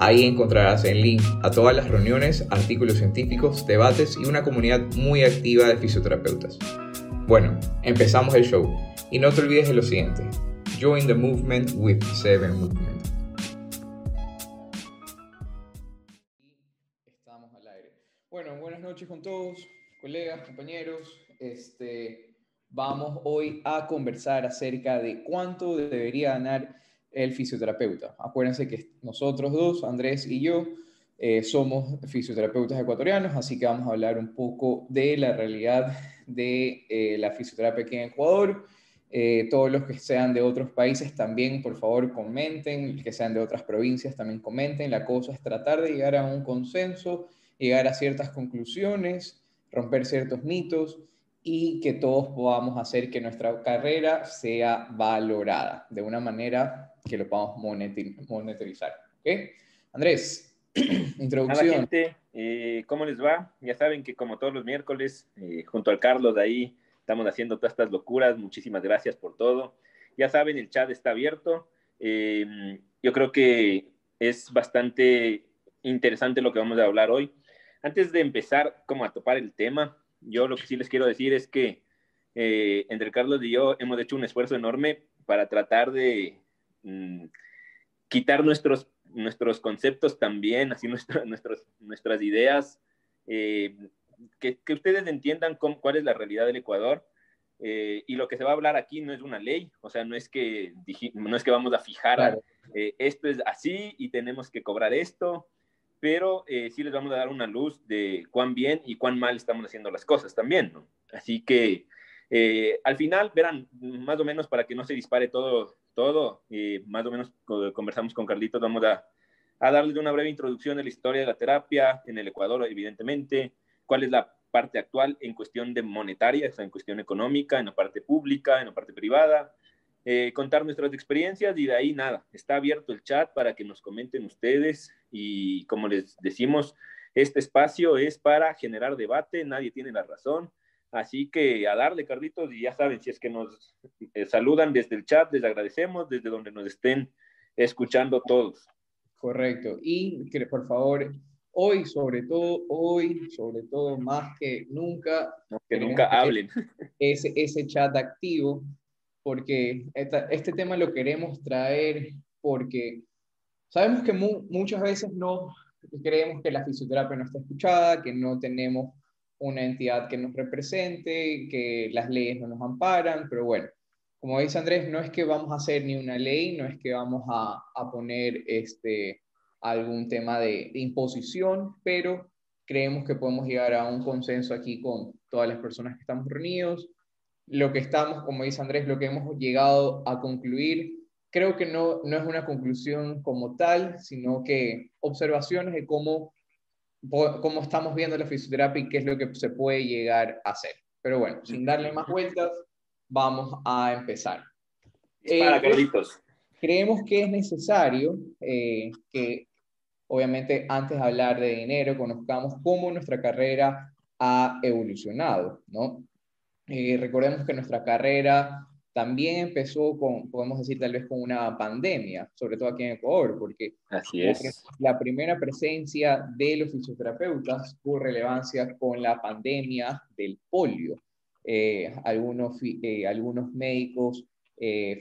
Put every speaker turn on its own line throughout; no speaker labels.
Ahí encontrarás el link a todas las reuniones, artículos científicos, debates y una comunidad muy activa de fisioterapeutas. Bueno, empezamos el show y no te olvides de lo siguiente. Join the movement with Seven Movement. Bueno, buenas noches con todos, colegas, compañeros. Este, vamos hoy a conversar acerca de cuánto debería ganar el fisioterapeuta. Acuérdense que nosotros dos, Andrés y yo, eh, somos fisioterapeutas ecuatorianos, así que vamos a hablar un poco de la realidad de eh, la fisioterapia aquí en Ecuador. Eh, todos los que sean de otros países también, por favor, comenten, que sean de otras provincias también comenten. La cosa es tratar de llegar a un consenso llegar a ciertas conclusiones, romper ciertos mitos y que todos podamos hacer que nuestra carrera sea valorada de una manera que lo podamos monetizar. ¿Okay? Andrés, introducción.
Hola gente, eh, ¿cómo les va? Ya saben que como todos los miércoles, eh, junto al Carlos de ahí, estamos haciendo todas estas locuras. Muchísimas gracias por todo. Ya saben, el chat está abierto. Eh, yo creo que es bastante interesante lo que vamos a hablar hoy. Antes de empezar como a topar el tema, yo lo que sí les quiero decir es que eh, entre Carlos y yo hemos hecho un esfuerzo enorme para tratar de mm, quitar nuestros, nuestros conceptos también, así nuestros, nuestras ideas, eh, que, que, ustedes entiendan cómo, cuál es la realidad del Ecuador. Eh, y lo que se va a hablar aquí no es una ley, o sea, no es que, no es que vamos a fijar, esto es así y tenemos que cobrar esto, pero eh, sí les vamos a dar una luz de cuán bien y cuán mal estamos haciendo las cosas también, ¿no? Así que eh, al final, verán, más o menos para que no se dispare todo, todo, eh, más o menos conversamos con Carlitos, vamos a, a darles una breve introducción de la historia de la terapia en el Ecuador, evidentemente, cuál es la parte actual en cuestión de monetaria, o sea, en cuestión económica, en la parte pública, en la parte privada, eh, contar nuestras experiencias y de ahí nada, está abierto el chat para que nos comenten ustedes y como les decimos, este espacio es para generar debate, nadie tiene la razón, así que a darle, Carlitos, y ya saben, si es que nos eh, saludan desde el chat, les agradecemos desde donde nos estén escuchando todos.
Correcto, y que por favor, hoy sobre todo, hoy sobre todo más que nunca,
que nunca hablen.
Ese, ese chat activo porque este tema lo queremos traer porque sabemos que muchas veces no creemos que la fisioterapia no está escuchada, que no tenemos una entidad que nos represente, que las leyes no nos amparan, pero bueno, como dice Andrés, no es que vamos a hacer ni una ley, no es que vamos a, a poner este, algún tema de, imposición, pero creemos que podemos llegar a un consenso aquí con todas las personas que estamos reunidos, lo que estamos, como dice Andrés, lo que hemos llegado a concluir, creo que no, no es una conclusión como tal, sino que observaciones de cómo, cómo estamos viendo la fisioterapia y qué es lo que se puede llegar a hacer. Pero bueno, sin darle más vueltas, vamos a empezar.
Para eh.
Creemos que es necesario eh, que, obviamente, antes de hablar de dinero, conozcamos cómo nuestra carrera ha evolucionado, ¿no? Eh, recordemos que nuestra carrera también empezó con, podemos decir, tal vez con una pandemia, sobre todo aquí en Ecuador, porque
Así es.
la primera presencia de los fisioterapeutas tuvo relevancia con la pandemia del polio. Eh, algunos, eh, algunos médicos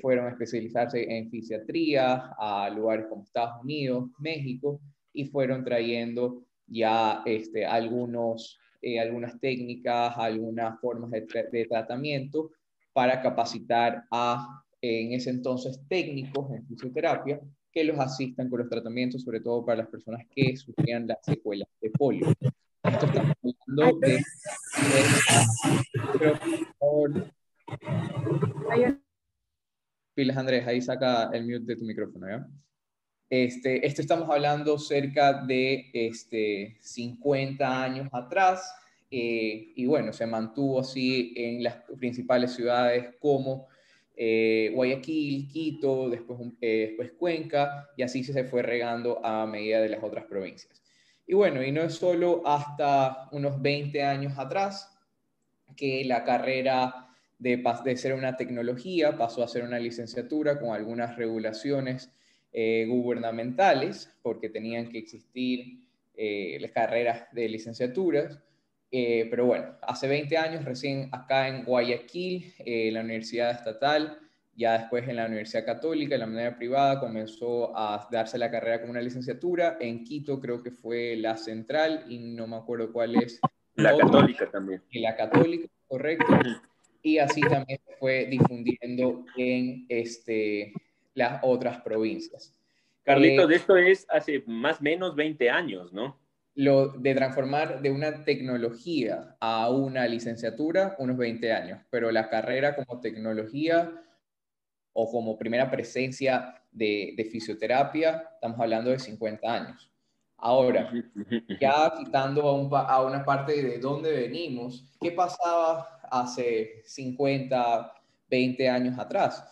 fueron a especializarse en fisiatría a lugares como Estados Unidos, México, y fueron trayendo ya este, algunos eh, algunas técnicas, algunas formas de, tratamiento para capacitar a, en ese entonces, técnicos en fisioterapia que los asistan con los tratamientos, sobre todo para las personas que sufrían las secuelas de polio. Esto estamos hablando de... Pilas, Andrés, ahí saca el mute de tu micrófono, ¿ya? Este, esto estamos hablando cerca de este, 50 años atrás, eh, y bueno, se mantuvo así en las principales ciudades como eh, Guayaquil, Quito, después, eh, después Cuenca, y así se fue regando a medida de las otras provincias. Y bueno, y no es solo hasta unos 20 años atrás que la carrera de, de ser una tecnología pasó a ser una licenciatura con algunas regulaciones gubernamentales, porque tenían que existir las carreras de licenciaturas. Eh, pero bueno, hace 20 años recién acá en Guayaquil, eh, la Universidad Estatal, ya después en la Universidad Católica, en la manera privada, comenzó a darse la carrera como una licenciatura. En Quito creo que fue la central y no me acuerdo cuál es.
La Católica también.
Y la Católica, correcto. Y así también fue difundiendo en este, las otras provincias.
Carlitos, eh, esto es hace más o menos 20 años, ¿no?
Lo de transformar de una tecnología a una licenciatura, unos 20 años, pero la carrera como tecnología o como primera presencia de, fisioterapia, estamos hablando de 50 años. Ahora, ya quitando a, una parte de dónde venimos, ¿qué pasaba hace 50, 20 años atrás?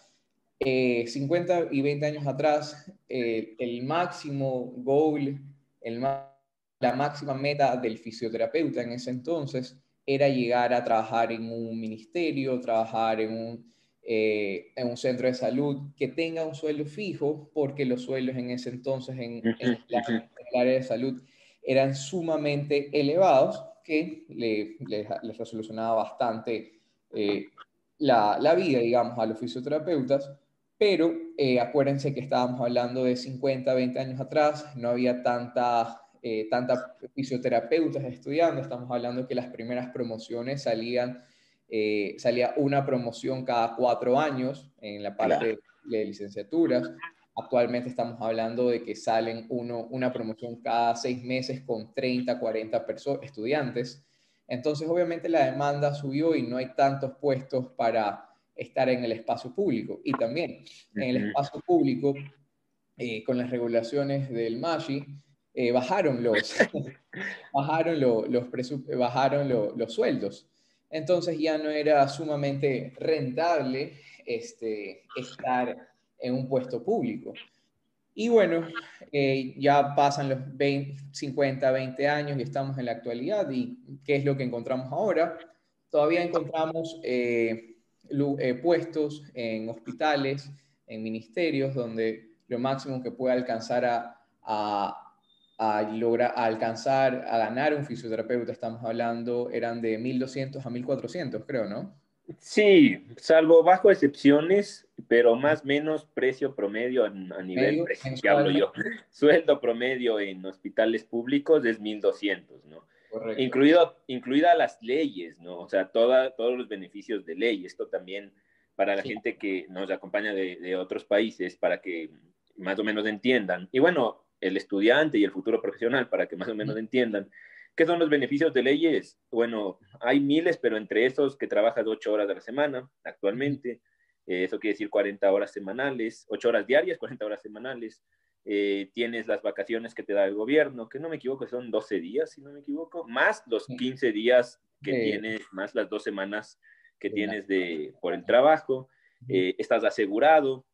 50 eh, y 20 años atrás, eh, el máximo goal, el máximo la máxima meta del fisioterapeuta en ese entonces era llegar a trabajar en un ministerio, trabajar en un, eh, en un centro de salud que tenga un sueldo fijo, porque los sueldos en ese entonces en, el área de salud eran sumamente elevados, que les le, resolucionaba bastante eh, la, la, vida, digamos, a los fisioterapeutas. Pero eh, acuérdense que estábamos hablando de 50, 20 años atrás, no había tanta eh, tantas fisioterapeutas estudiando, estamos hablando que las primeras promociones salían, eh, salía una promoción cada cuatro años en la parte de licenciaturas. Actualmente estamos hablando de que salen uno, una promoción cada seis meses con 30, 40 estudiantes. Entonces, obviamente la demanda subió y no hay tantos puestos para estar en el espacio público. Y también en el espacio público, eh, con las regulaciones del MASHI, eh, bajaron, los, bajaron, los, bajaron los sueldos. Entonces ya no era sumamente rentable este, estar en un puesto público. Y bueno, eh, ya pasan los 50, 20 años y estamos en la actualidad. ¿Y qué es lo que encontramos ahora? Todavía encontramos eh, puestos en hospitales, en ministerios, donde lo máximo que puede alcanzar a a, lograr, alcanzar, a ganar un fisioterapeuta, estamos hablando, eran de 1.200 a 1.400, creo, ¿no?
Sí, salvo bajo excepciones, pero más o menos precio promedio a, nivel, que hablo yo, sueldo promedio en hospitales públicos es 1.200, ¿no? Correcto. Incluido, incluida las leyes, ¿no? O sea, toda, todos los beneficios de ley. Esto también para la gente que nos acompaña de, de otros países, para que más o menos entiendan. Y bueno, el estudiante y el futuro profesional para que más o menos entiendan. ¿Qué son los beneficios de leyes? Bueno, hay miles, pero entre esos que trabajas ocho horas a la semana actualmente, eh, eso quiere decir 40 horas semanales, ocho horas diarias, 40 horas semanales. Eh, tienes las vacaciones que te da el gobierno, que no me equivoco, son 12 días, si no me equivoco, más los 15 días que tienes, más las dos semanas que tienes de, por el trabajo. Eh, estás asegurado,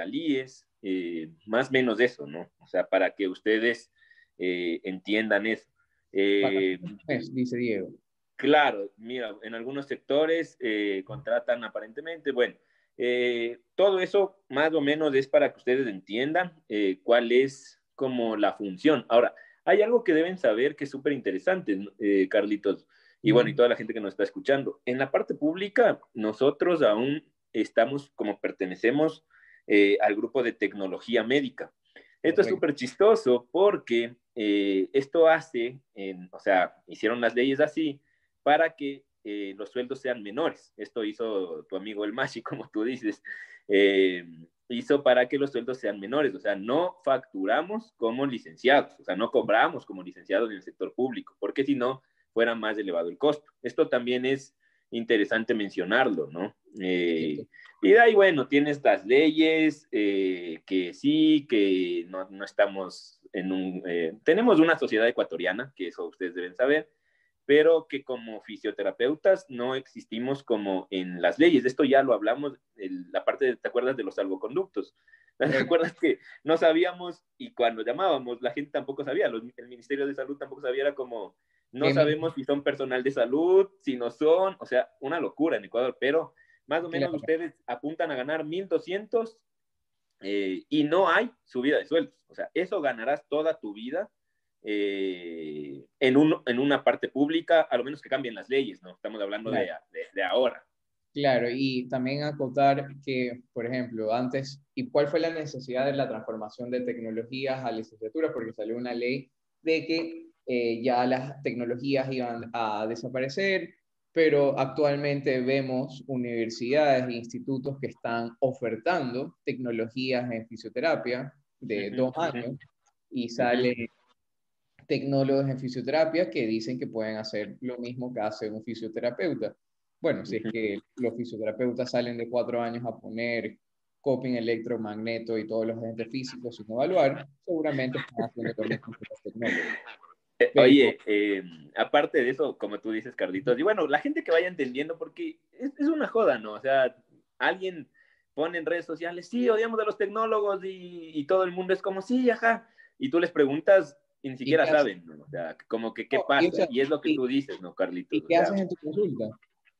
al IES, eh, más o menos eso, ¿no? O sea, para que ustedes eh, entiendan eso.
Eh, dice Diego.
Claro, mira, en algunos sectores contratan aparentemente, bueno, todo eso más o menos es para que ustedes entiendan cuál es como la función. Ahora, hay algo que deben saber que es súper interesante, Carlitos, y bueno, y toda la gente que nos está escuchando. En la parte pública, nosotros aún estamos como pertenecemos eh, al grupo de tecnología médica. Esto es súper chistoso porque eh, esto hace, o sea, hicieron las leyes así para que eh, los sueldos sean menores. Esto hizo tu amigo el Mashi, como tú dices, hizo para que los sueldos sean menores. O sea, no facturamos como licenciados, o sea, no cobramos como licenciados en el sector público, porque si no, fuera más elevado el costo. Esto también es interesante mencionarlo, ¿no? Eh, y de ahí, bueno, tienes las leyes eh, que sí, que no, no estamos en un... Eh, tenemos una sociedad ecuatoriana, que eso ustedes deben saber, pero que como fisioterapeutas no existimos como en las leyes. Esto ya lo hablamos, en la parte, de, ¿te acuerdas de los salvoconductos? ¿Te acuerdas que no sabíamos y cuando llamábamos la gente tampoco sabía, el Ministerio de Salud tampoco sabía, era como, no sabemos si son personal de salud, si no son, o sea, una locura en Ecuador, pero más o menos ustedes apuntan a ganar 1.200 eh, y no hay subida de sueldos. O sea, eso ganarás toda tu vida eh, en, un, en una parte pública, a lo menos que cambien las leyes, ¿no? Estamos hablando de, de, ahora.
Claro, y también acotar que, por ejemplo, antes, ¿y cuál fue la necesidad de la transformación de tecnologías a licenciaturas? Porque salió una ley de que eh, ya las tecnologías iban a desaparecer, pero actualmente vemos universidades e institutos que están ofertando tecnologías en fisioterapia de dos años y sale tecnólogos en fisioterapia que dicen que pueden hacer lo mismo que hace un fisioterapeuta. Bueno, si es que los fisioterapeutas salen de cuatro años a poner coping electromagneto y todos los agentes físicos sin evaluar, seguramente están haciendo lo mismo que los tecnólogos.
Eh, oye, eh, aparte de eso, como tú dices, Carlitos, y bueno, la gente que vaya entendiendo, porque es, es, una joda, ¿no? O sea, alguien pone en redes sociales, sí, odiamos a los tecnólogos y, y todo el mundo es como, sí, ajá, y tú les preguntas, y ni siquiera saben, ¿no? O sea, como que qué pasa, y, es lo que tú dices, ¿no, Carlitos?
¿Y qué haces en tu consulta?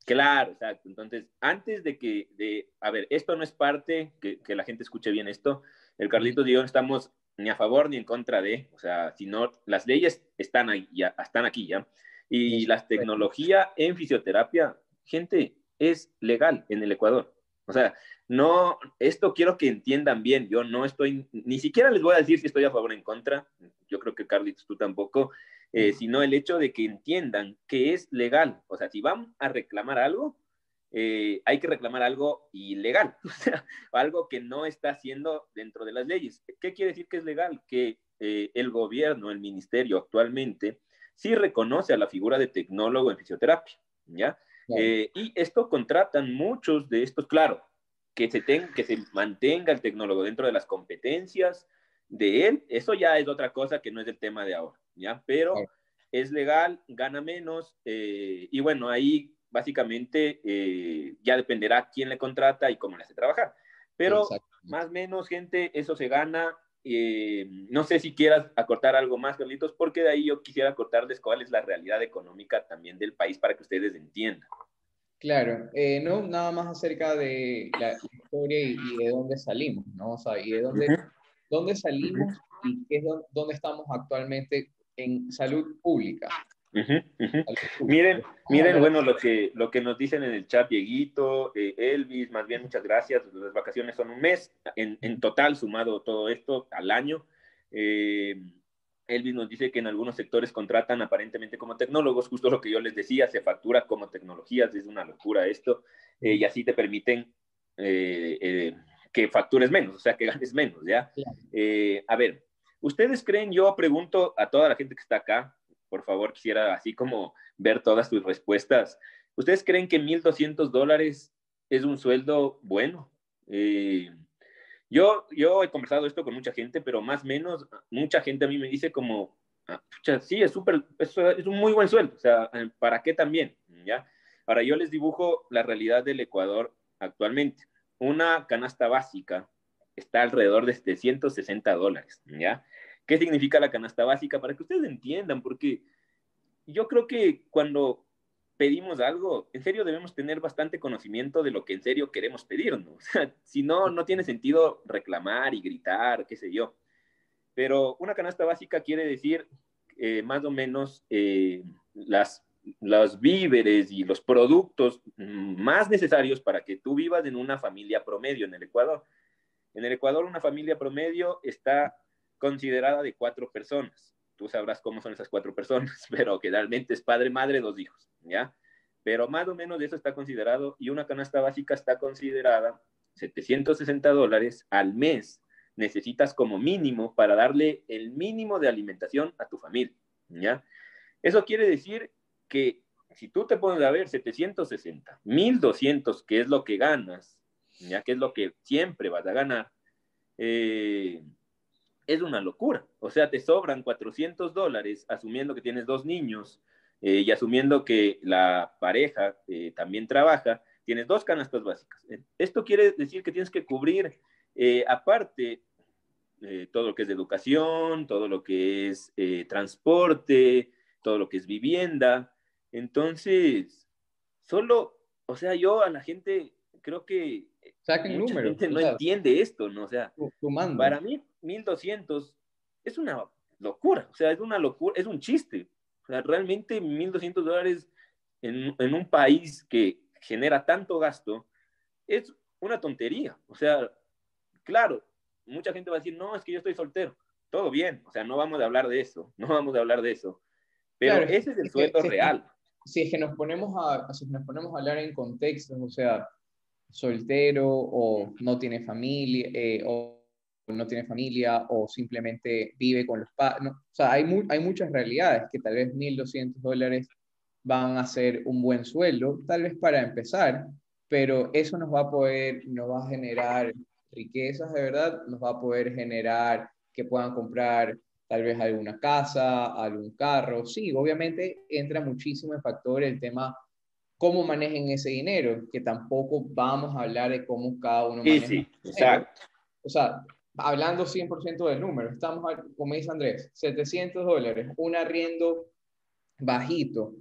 Claro, exacto. Entonces, antes de que, de, a ver, esto no es parte, que, que la gente escuche bien esto, el Carlitos y yo estamos ni a favor ni en contra de, o sea, sino las leyes están, ahí, ya, están aquí ya, y la tecnología en fisioterapia, gente, es legal en el Ecuador. O sea, no, esto quiero que entiendan bien, yo no estoy, ni siquiera les voy a decir si estoy a favor o en contra, yo creo que Carlitos tú tampoco, eh, sino el hecho de que entiendan que es legal. O sea, si van a reclamar algo, eh, hay que reclamar algo ilegal, o sea, algo que no está haciendo dentro de las leyes. ¿Qué quiere decir que es legal? Que eh, el gobierno, el ministerio actualmente, sí reconoce a la figura de tecnólogo en fisioterapia, ¿ya? Eh, y esto contratan muchos de estos, claro, que se, que se mantenga el tecnólogo dentro de las competencias de él, eso ya es otra cosa que no es el tema de ahora, ¿ya? Pero es legal, gana menos, y bueno, ahí básicamente eh, ya dependerá quién le contrata y cómo le hace trabajar. Pero más o menos, gente, eso se gana. Eh, no sé si quieras acortar algo más, Carlitos, porque de ahí yo quisiera acortarles cuál es la realidad económica también del país para que ustedes entiendan.
Claro, eh, no, nada más acerca de la historia y, de dónde salimos, ¿no? O sea, y de dónde, dónde salimos y qué es dónde estamos actualmente en salud pública.
Miren, miren, bueno, lo que, lo que nos dicen en el chat, Dieguito, eh, Elvis, más bien muchas gracias. Las vacaciones son un mes, en, en total, sumado todo esto al año. Eh, Elvis nos dice que en algunos sectores contratan aparentemente como tecnólogos, justo lo que yo les decía, se factura como tecnologías, es una locura esto, eh, y así te permiten que factures menos, o sea, que ganes menos, ¿ya? a ver, ¿ustedes creen, yo pregunto a toda la gente que está acá, por favor, quisiera así como ver todas tus respuestas. ¿Ustedes creen que 1.200 dólares es un sueldo bueno? Eh, yo, yo he conversado esto con mucha gente, pero más o menos, mucha gente a mí me dice como, ah, sí, es súper, es, es, un muy buen sueldo, o sea, ¿para qué también? ¿Ya? Ahora, yo les dibujo la realidad del Ecuador actualmente. Una canasta básica está alrededor de 160 dólares, ¿ya? ¿Qué significa la canasta básica? Para que ustedes entiendan, porque yo creo que cuando pedimos algo, en serio debemos tener bastante conocimiento de lo que en serio queremos pedir, ¿no? O sea, si no, no tiene sentido reclamar y gritar, qué sé yo. Pero una canasta básica quiere decir eh, más o menos eh, las, los víveres y los productos más necesarios para que tú vivas en una familia promedio en el Ecuador. En el Ecuador una familia promedio está considerada de cuatro personas. Tú sabrás cómo son esas cuatro personas, pero que realmente es padre, madre, dos hijos, ¿ya? Pero más o menos eso está considerado y una canasta básica está considerada 760 dólares al mes. Necesitas como mínimo para darle el mínimo de alimentación a tu familia, ¿ya? Eso quiere decir que si tú te pones a ver 760, 1200, que es lo que ganas, ya que es lo que siempre vas a ganar, eh, es una locura. O sea, te sobran 400 dólares asumiendo que tienes dos niños eh, y asumiendo que la pareja eh, también trabaja, tienes dos canastas básicas. Esto quiere decir que tienes que cubrir, aparte, todo lo que es educación, todo lo que es transporte, todo lo que es vivienda. Entonces, solo, o sea, yo a la gente creo que
Saquen mucha
gente no entiende esto, ¿no? O sea, para mí 1200 es una locura, o sea, es una locura, es un chiste. O sea, realmente 1200 dólares en, en un país que genera tanto gasto es una tontería. O sea, claro, mucha gente va a decir, no, es que yo estoy soltero. Todo bien, o sea, no vamos a hablar de eso, no vamos a hablar de eso. Pero ese es el sueldo real.
Si es que nos ponemos a, si nos ponemos a hablar en contextos, o sea, soltero o no tiene familia, eh, o no tiene familia o simplemente vive con los padres. o sea, hay, hay muchas realidades que tal vez 1.200 dólares van a ser un buen sueldo, tal vez para empezar, pero eso nos va a poder, nos va a generar riquezas de verdad, nos va a poder generar que puedan comprar tal vez alguna casa, algún carro. Sí, obviamente entra muchísimo en factor el tema cómo manejen ese dinero, que tampoco vamos a hablar de cómo cada uno
maneja. Sí, sí, exacto.
O sea, hablando 100% del número, estamos, como dice Andrés, 700 dólares, un arriendo bajito,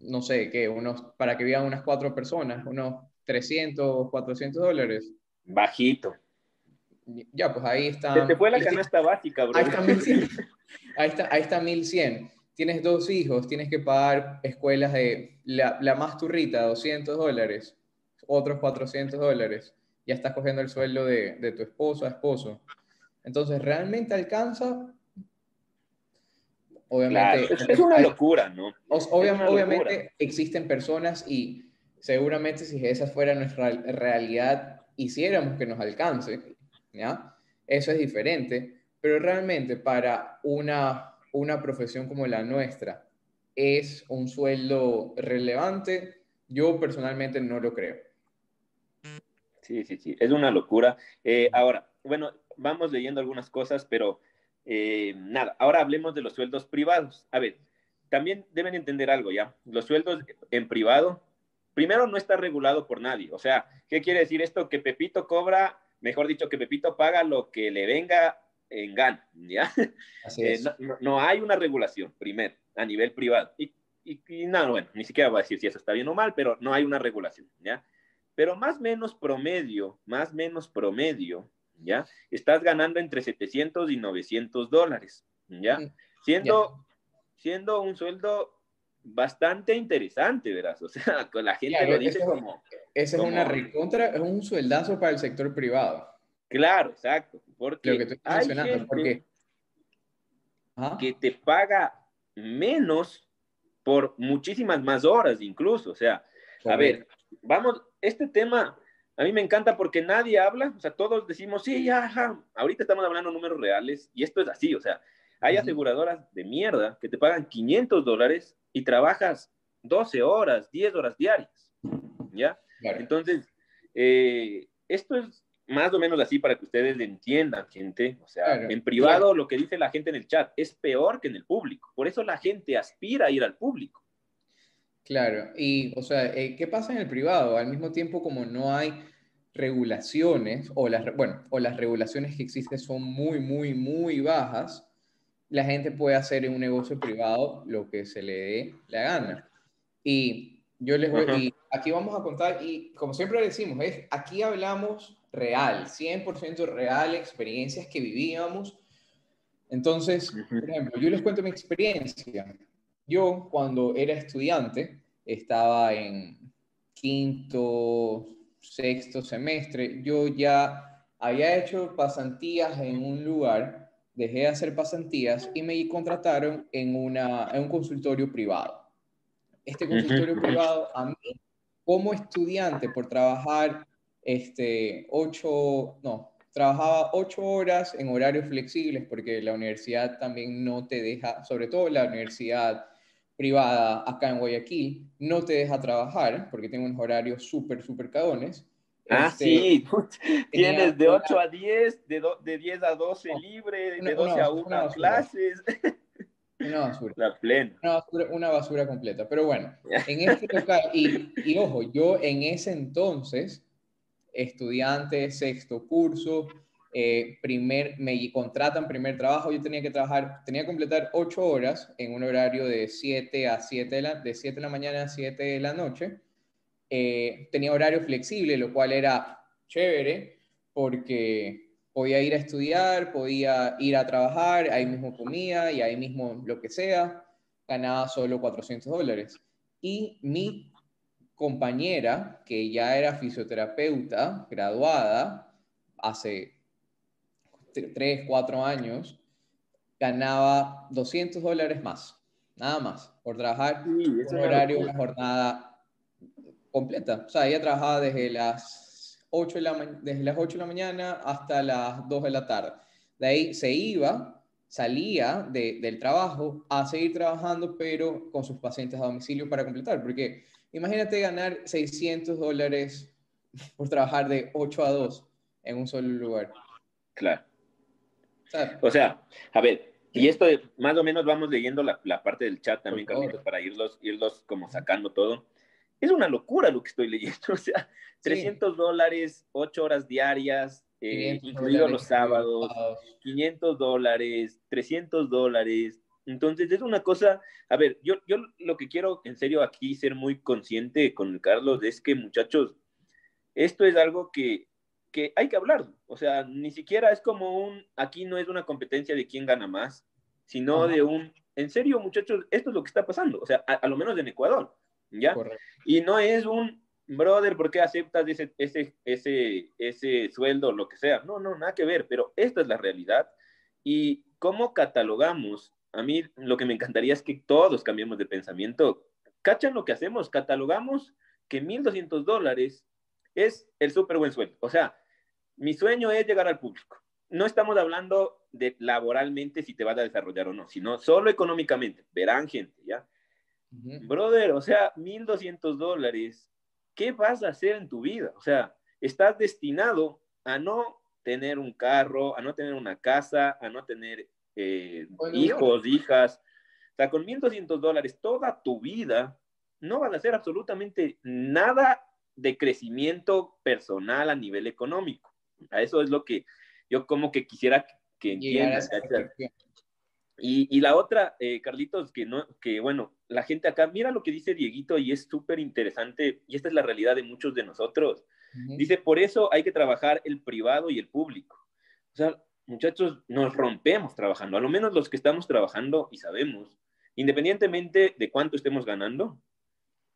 no sé, qué, unos, para que vivan unas cuatro personas, unos 300, 400 dólares.
Bajito.
Ya, pues ahí está.
te fue la canasta básica, bro.
Ahí está 1100. Ahí está, ahí está 1100. Tienes dos hijos, tienes que pagar escuelas de la, la más turrita, 200 dólares, otros 400 dólares ya estás cogiendo el sueldo de, de tu esposa, esposo. Entonces, ¿realmente alcanza?
Obviamente. es, una locura, ¿no?
obviamente existen personas y seguramente si esa fuera nuestra realidad, hiciéramos que nos alcance, ¿ya? Eso es diferente, pero realmente para una, una profesión como la nuestra, ¿es un sueldo relevante? Yo personalmente no lo creo.
Sí, sí, sí, es una locura. Eh, ahora, bueno, vamos leyendo algunas cosas, pero eh, nada, ahora hablemos de los sueldos privados. A ver, también deben entender algo, ¿ya? Los sueldos en privado, primero no está regulado por nadie. O sea, ¿qué quiere decir esto? Que Pepito cobra, mejor dicho, que Pepito paga lo que le venga en gana, ¿ya? Así eh, es. no, hay una regulación, primero, a nivel privado. Y, y, y no, bueno, ni siquiera voy a decir si eso está bien o mal, pero no hay una regulación, ¿ya? pero más menos promedio, más menos promedio, ¿ya? Estás ganando entre 700 y 900 dólares, ¿ya? Siendo, siendo un sueldo bastante interesante, verás, o sea, con la gente lo dice como...
Esa es una recontra, es un sueldazo para el sector privado.
Claro, exacto, porque
lo que hay gente porque...
que te paga menos por muchísimas más horas incluso, o sea, a ver, vamos, este tema a mí me encanta porque nadie habla, o sea, todos decimos, sí, ya, ahorita estamos hablando de números reales y esto es así, o sea, hay aseguradoras de mierda que te pagan 500 dólares y trabajas 12 horas, 10 horas diarias, ¿ya? Entonces, eh, esto es más o menos así para que ustedes entiendan, gente. O sea, en privado lo que dice la gente en el chat es peor que en el público. Por eso la gente aspira a ir al público.
Claro, y o sea, eh, ¿qué pasa en el privado? Al mismo tiempo como no hay regulaciones, o las, bueno, o las regulaciones que existen son muy, muy, muy bajas, la gente puede hacer en un negocio privado lo que se le dé la gana. Y yo les voy, y aquí vamos a contar, y como siempre decimos, es, aquí hablamos real, 100% real, experiencias que vivíamos. Entonces, por ejemplo, yo les cuento mi experiencia. Yo cuando era estudiante, estaba en quinto, sexto semestre, yo ya había hecho pasantías en un lugar, dejé de hacer pasantías y me contrataron en, una, en un consultorio privado. Este consultorio privado, a mí, como estudiante, por trabajar este, ocho, no, trabajaba ocho horas en horarios flexibles porque la universidad también no te deja, sobre todo la universidad privada acá en Guayaquil no te deja trabajar porque tiene unos horarios súper, súper cagones.
Ah, este, sí, tienes de 8 a 10, de, de 10 a 12 libre, de 12 a 1 clases.
Una basura.
La plena.
Una basura, una basura completa. Pero bueno, en este local, y, y ojo, yo en ese entonces, estudiante, sexto curso, eh, primer, me contratan primer trabajo, yo tenía que trabajar, tenía que completar ocho horas en un horario de 7 a 7 de la, de 7 de la mañana a 7 de la noche. Eh, tenía horario flexible, lo cual era chévere porque podía ir a estudiar, podía ir a trabajar, ahí mismo comía y ahí mismo lo que sea, ganaba solo 400 dólares. Y mi compañera, que ya era fisioterapeuta, graduada, hace 3, 4 años, ganaba 200 dólares más, nada más, por trabajar un horario, una jornada completa. O sea, ella trabajaba desde las 8 de la, desde las 8 de la mañana hasta las 2 de la tarde. De ahí se iba, salía del trabajo a seguir trabajando, pero con sus pacientes a domicilio para completar, porque imagínate ganar 600 dólares por trabajar de 8 a 2 en un solo lugar.
Claro. O sea, a ver, y esto más o menos vamos leyendo la, parte del chat también, Carlitos, para irlos, irlos como sacando todo. Es una locura lo que estoy leyendo. O sea, 300 dólares, 8 horas diarias, eh, incluidos los sábados, 500 dólares, 300 dólares. Entonces, es una cosa, a ver, yo, yo lo que quiero en serio aquí ser muy consciente con Carlos es que, muchachos, esto es algo que que hay que hablar. O sea, ni siquiera es como un, aquí no es una competencia de quién gana más, sino de un, en serio, muchachos, esto es lo que está pasando. O sea, a, lo menos en Ecuador, ¿ya? Y no es un, brother, ¿por qué aceptas ese, ese, ese, ese sueldo, lo que sea? No, no, nada que ver, pero esta es la realidad. Y cómo catalogamos, a mí lo que me encantaría es que todos cambiemos de pensamiento. ¿Cachan lo que hacemos? Catalogamos que 1.200 dólares es el súper buen sueldo. O sea, mi sueño es llegar al público. No estamos hablando de laboralmente si te vas a desarrollar o no, sino solo económicamente. Verán gente, ¿ya? Brother, o sea, 1.200 dólares, ¿qué vas a hacer en tu vida? O sea, estás destinado a no tener un carro, a no tener una casa, a no tener eh, hijos, hijas. O sea, con 1.200 dólares toda tu vida no vas a hacer absolutamente nada de crecimiento personal a nivel económico. A eso es lo que yo como que quisiera que entiendas. Y, y, la otra, eh, Carlitos, que, no, que bueno, la gente acá, mira lo que dice Dieguito y es súper interesante, y esta es la realidad de muchos de nosotros. Dice, por eso hay que trabajar el privado y el público. O sea, muchachos, nos rompemos trabajando, a lo menos los que estamos trabajando y sabemos, independientemente de cuánto estemos ganando,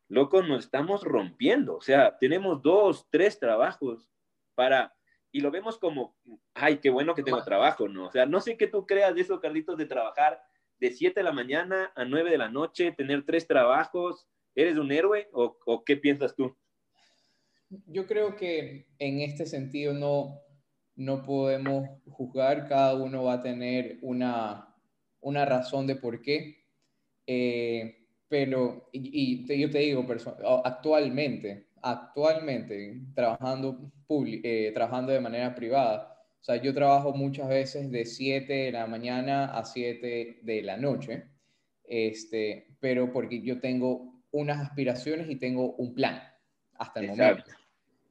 loco, nos estamos rompiendo. O sea, tenemos dos, tres trabajos para, y lo vemos como, ay, qué bueno que tengo trabajo, ¿no? O sea, no sé qué tú creas de eso, Carlitos, de trabajar de 7 de la mañana a 9 de la noche, tener tres trabajos. ¿Eres un héroe o, o qué piensas tú?
Yo creo que en este sentido no, no podemos juzgar, cada uno va a tener una, una razón de por qué. Eh, pero, y, yo te digo, actualmente, actualmente, trabajando, eh, trabajando de manera privada, o sea, yo trabajo muchas veces de 7 de la mañana a 7 de la noche, este, pero porque yo tengo unas aspiraciones y tengo un plan hasta el momento.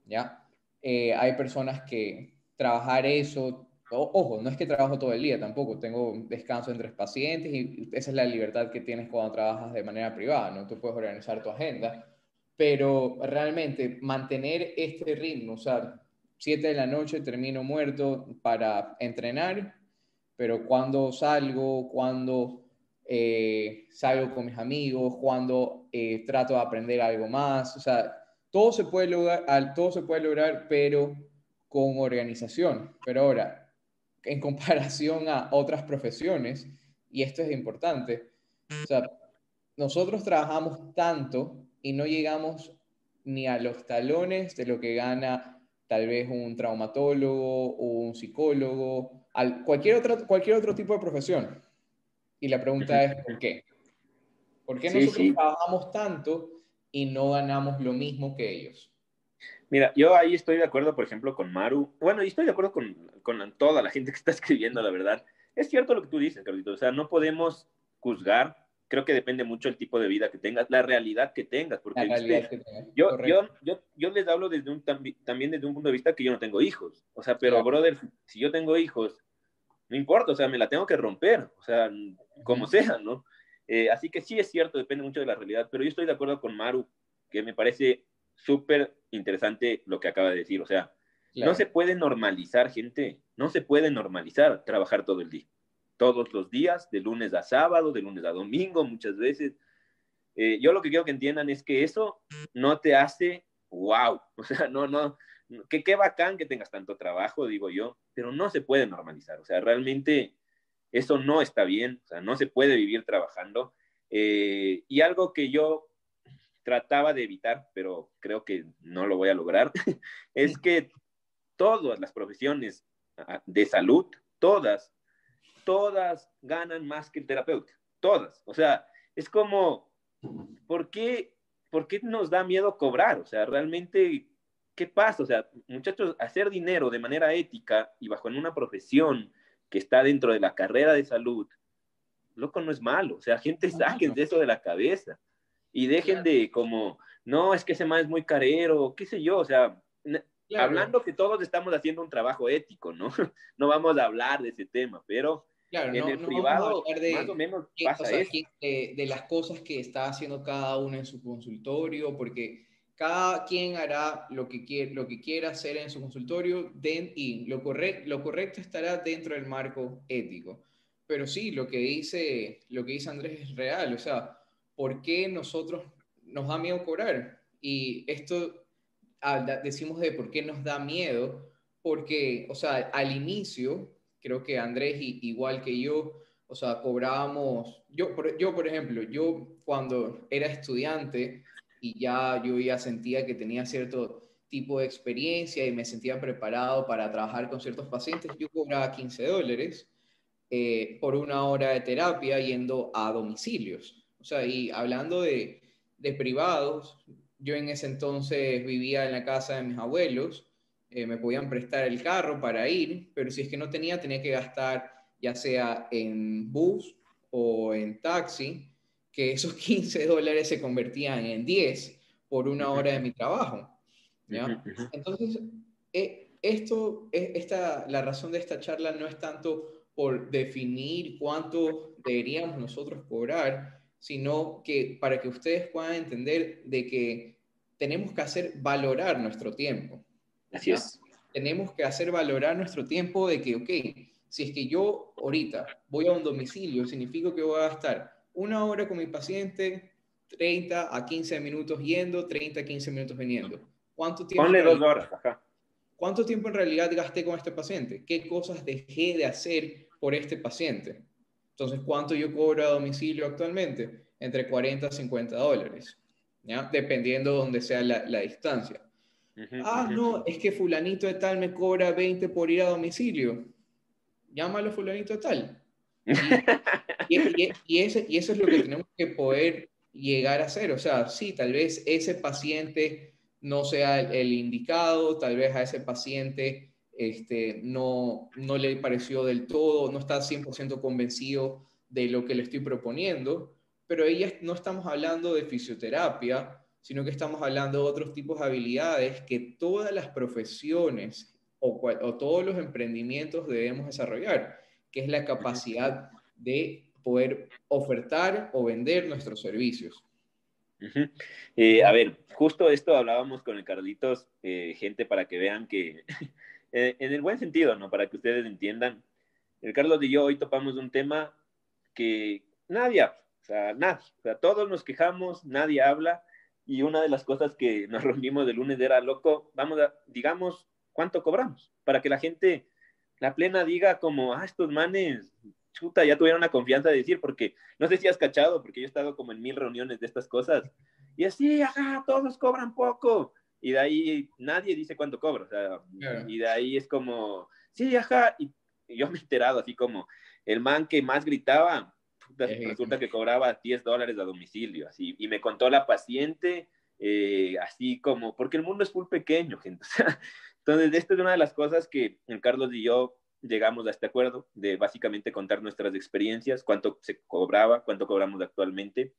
¿ya? Eh, hay personas que trabajar eso ojo, no es que trabajo todo el día tampoco, tengo descanso entre pacientes y esa es la libertad que tienes cuando trabajas de manera privada, ¿no? Tú puedes organizar tu agenda, pero realmente mantener este ritmo, o sea, 7 de la noche termino muerto para entrenar, pero cuando salgo, cuando eh, salgo con mis amigos, cuando eh, trato de aprender algo más, o sea, todo se puede lograr, todo se puede lograr, pero con organización. Pero ahora, en comparación a otras profesiones, y esto es importante, o sea, nosotros trabajamos tanto y no llegamos ni a los talones de lo que gana tal vez un traumatólogo o un psicólogo, al, cualquier, otro, cualquier otro tipo de profesión. Y la pregunta es, ¿por qué? ¿Por qué nosotros trabajamos tanto y no ganamos lo mismo que ellos?
Mira, yo ahí estoy de acuerdo, por ejemplo, con Maru. Bueno, y estoy de acuerdo con, con toda la gente que está escribiendo, la verdad. Es cierto lo que tú dices, Carlito. O sea, no podemos juzgar creo que depende mucho el tipo de vida que tengas, la realidad que tengas, porque yo, yo, yo, yo, les hablo desde un, también desde un punto de vista que yo no tengo hijos, o sea, pero brother, si yo tengo hijos, no importa, o sea, me la tengo que romper, o sea, como sea, ¿no? Eh, así que sí es cierto, depende mucho de la realidad, pero yo estoy de acuerdo con Maru, que me parece súper interesante lo que acaba de decir, o sea, no se puede normalizar, gente, no se puede normalizar trabajar todo el día todos los días, de lunes a sábado, de lunes a domingo, muchas veces. Eh, yo lo que quiero que entiendan es que eso no te hace wow, o sea, no, no, que qué bacán que tengas tanto trabajo, digo yo, pero no se puede normalizar, o sea, realmente eso no está bien, o sea, no se puede vivir trabajando. Eh, y algo que yo trataba de evitar, pero creo que no lo voy a lograr, es que todas las profesiones de salud, todas todas ganan más que el terapeuta, todas. O sea, es como, ¿por qué, ¿por qué nos da miedo cobrar? O sea, realmente, ¿qué pasa? O sea, muchachos, hacer dinero de manera ética y bajo en una profesión que está dentro de la carrera de salud, loco, no es malo. O sea, gente, saquen de eso de la cabeza y dejen de como, no, es que ese más es muy carero, qué sé yo, o sea, hablando que todos estamos haciendo un trabajo ético, ¿no? No vamos a hablar de ese tema, pero en el privado, de, más o menos pasa
de, las cosas que está haciendo cada uno en su consultorio, porque cada quien hará lo que, quiere, lo que quiera hacer en su consultorio y lo, correcto lo correcto estará dentro del marco ético. Pero sí, lo que, dice, lo que dice Andrés es real, o sea, ¿por qué nosotros nos da miedo cobrar? Y esto decimos de por qué nos da miedo, porque, o sea, al inicio creo que Andrés, igual que yo, o sea, cobrábamos, yo por, yo por ejemplo, yo cuando era estudiante y ya yo ya sentía que tenía cierto tipo de experiencia y me sentía preparado para trabajar con ciertos pacientes, yo cobraba 15 dólares eh, por una hora de terapia yendo a domicilios. O sea, y hablando de, de privados, yo en ese entonces vivía en la casa de mis abuelos eh, me podían prestar el carro para ir, pero si es que no tenía, tenía que gastar ya sea en bus o en taxi, que esos 15 dólares se convertían en 10 por una hora de mi trabajo. ¿ya? Entonces, eh, esto, eh, esta, la razón de esta charla no es tanto por definir cuánto deberíamos nosotros cobrar, sino que para que ustedes puedan entender de que tenemos que hacer valorar nuestro tiempo.
Así es.
Tenemos que hacer valorar nuestro tiempo de que, ok, si es que yo ahorita voy a un domicilio, significa que voy a gastar una hora con mi paciente, 30 a 15 minutos yendo, 30 a 15 minutos viniendo. ¿Cuánto tiempo?
Ponle dos horas, acá.
¿Cuánto tiempo en realidad gasté con este paciente? ¿Qué cosas dejé de hacer por este paciente? Entonces, ¿cuánto yo cobro a domicilio actualmente? Entre 40 a 50 dólares, ¿ya? dependiendo de donde sea la, la distancia ah, no, es que fulanito de tal me cobra 20 por ir a domicilio. Llámalo fulanito de tal. Y, y, eso es lo que tenemos que poder llegar a hacer. O sea, sí, tal vez ese paciente no sea el, indicado, tal vez a ese paciente este, no, no le pareció del todo, no está 100% convencido de lo que le estoy proponiendo, pero ahí no estamos hablando de fisioterapia, sino que estamos hablando de otros tipos de habilidades que todas las profesiones o, todos los emprendimientos debemos desarrollar, que es la capacidad de poder ofertar o vender nuestros servicios.
Eh, a ver, justo esto hablábamos con el Carlitos, eh, gente para que vean que, eh, en el buen sentido, ¿no? Para que ustedes entiendan, el Carlos y yo hoy topamos un tema que nadie o sea, nadie, o sea, todos nos quejamos, nadie habla, y una de las cosas que nos reunimos de lunes era, loco, vamos a, digamos, ¿cuánto cobramos? Para que la gente, la plena diga como, ah, estos manes, chuta, ya tuvieron la confianza de decir, porque no sé si has cachado, porque yo he estado como en mil reuniones de estas cosas, y así, ajá, todos cobran poco, y de ahí nadie dice cuánto cobra, o sea, y de ahí es como, sí, ajá, y, yo me he enterado así como, el man que más gritaba, resulta que cobraba 10 dólares a domicilio, así, y me contó la paciente, eh, así como, porque el mundo es muy pequeño, gente. Entonces, esta es una de las cosas que Carlos y yo llegamos a este acuerdo de básicamente contar nuestras experiencias, cuánto se cobraba, cuánto cobramos actualmente.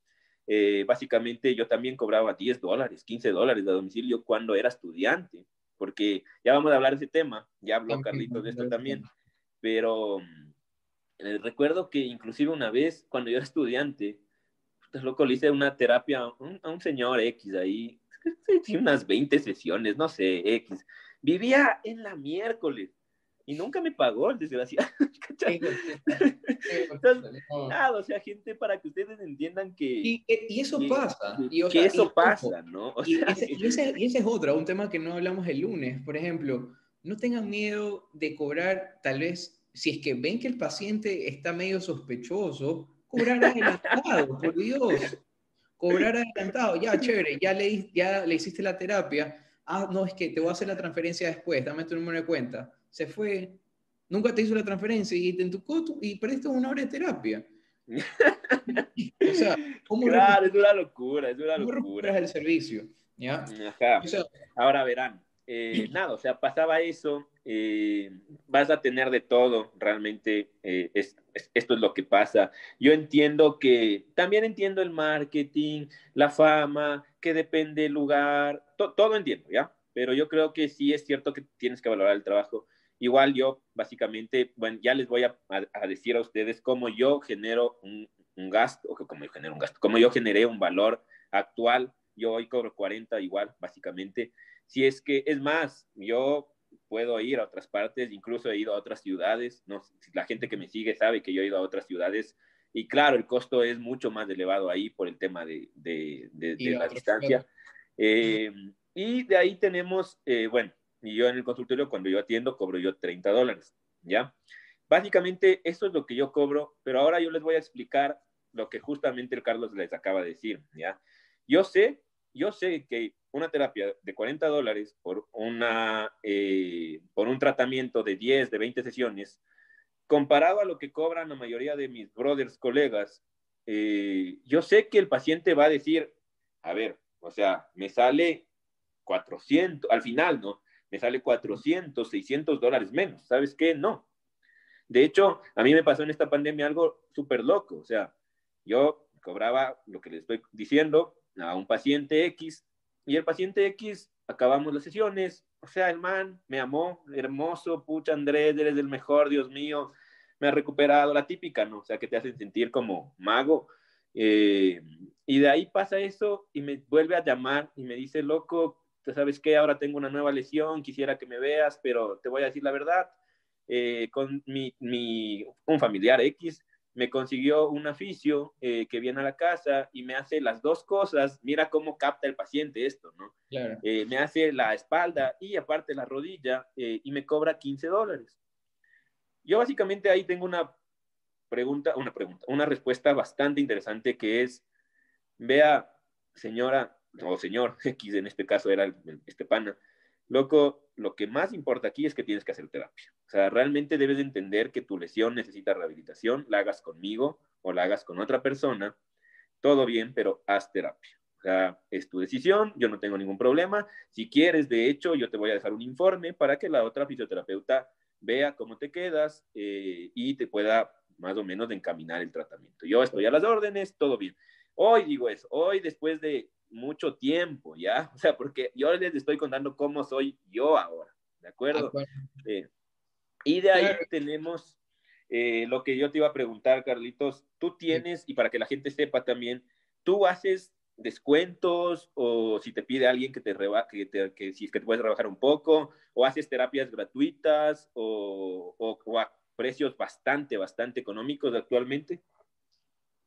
Eh, básicamente yo también cobraba 10 dólares, 15 dólares de domicilio cuando era estudiante, porque ya vamos a hablar de ese tema, ya habló Carlitos de esto también, pero eh, recuerdo que inclusive una vez cuando yo era estudiante, pues loco, le hice una terapia a un, señor X ahí, unas 20 sesiones, no sé, X. Vivía en la miércoles y nunca me pagó el desgraciado. nada, o sea, gente, para que ustedes entiendan que...
Y, eso pasa.
Que, eso pasa, ¿no?
y, ese, y, ese, es otro, un tema que no hablamos el lunes. Por ejemplo, no tengan miedo de cobrar, tal vez, si es que ven que el paciente está medio sospechoso, cobrar adelantado, por Dios. Cobrar adelantado, ya, chévere, ya le, ya le hiciste la terapia. Ah, no, es que te voy a hacer la transferencia después, dame tu número de cuenta se fue, nunca te hizo la transferencia y te entucó y perdiste una hora de terapia.
o sea, ¿cómo claro, es una locura, es una locura.
el servicio, ¿ya?
Ahora verán, eh, nada, o sea, pasaba eso, eh, vas a tener de todo, realmente eh, esto es lo que pasa. Yo entiendo que, también entiendo el marketing, la fama, que depende el lugar, todo entiendo, ¿ya? Pero yo creo que sí es cierto que tienes que valorar el trabajo. Igual yo, básicamente, bueno, ya les voy a, decir a ustedes cómo yo genero un, gasto, o cómo yo genero un gasto, cómo yo generé un valor actual. Yo hoy cobro 40 igual, básicamente. Si es que, es más, yo puedo ir a otras partes, incluso he ido a otras ciudades. No, la gente que me sigue sabe que yo he ido a otras ciudades y claro, el costo es mucho más elevado ahí por el tema de, de, la distancia. Eh, y de ahí tenemos, eh, bueno, y yo en el consultorio, cuando yo atiendo, cobro yo 30 dólares, ¿ya? Básicamente, eso es lo que yo cobro, pero ahora yo les voy a explicar lo que justamente el Carlos les acaba de decir, ¿ya? Yo sé, yo sé que una terapia de 40 dólares por, una, eh, por un tratamiento de 10, de 20 sesiones, comparado a lo que cobran la mayoría de mis brothers, colegas, eh, yo sé que el paciente va a decir, a ver, o sea, me sale 400, al final, ¿no? Me sale 400, 600 dólares menos. ¿Sabes qué? No. De hecho, a mí me pasó en esta pandemia algo súper loco. O sea, yo cobraba lo que le estoy diciendo a un paciente X y el paciente X acabamos las sesiones. O sea, el man me amó, hermoso, pucha Andrés, eres el mejor, Dios mío, me ha recuperado, la típica, ¿no? O sea, que te hacen sentir como mago. Eh, y de ahí pasa eso y me vuelve a llamar y me dice, loco, sabes qué, ahora tengo una nueva lesión, quisiera que me veas, pero te voy a decir la verdad, eh, con mi, mi, un familiar X me consiguió un aficio eh, que viene a la casa y me hace las dos cosas, mira cómo capta el paciente esto, ¿no? Eh, me hace la espalda y aparte la rodilla y me cobra 15 dólares. Yo básicamente ahí tengo una pregunta, una pregunta, una respuesta bastante interesante que es, vea, señora, o señor X en este caso era este pana, loco, lo que más importa aquí es que tienes que hacer terapia. O sea, realmente debes entender que tu lesión necesita rehabilitación, la hagas conmigo o la hagas con otra persona, todo bien, pero haz terapia. O sea, es tu decisión, yo no tengo ningún problema. Si quieres, de hecho, yo te voy a dejar un informe para que la otra fisioterapeuta vea cómo te quedas eh, y te pueda más o menos encaminar el tratamiento. Yo estoy a las órdenes, todo bien. Hoy digo eso, hoy después de mucho tiempo, ¿ya? O sea, porque yo les estoy contando cómo soy yo ahora, ¿de acuerdo? Eh, y de ahí tenemos eh, lo que yo te iba a preguntar, Carlitos. Tú tienes, y para que la gente sepa también, tú haces descuentos o si te pide alguien que te reba que, que si es que te puedes rebajar un poco o haces terapias gratuitas o, o a precios bastante, bastante económicos actualmente?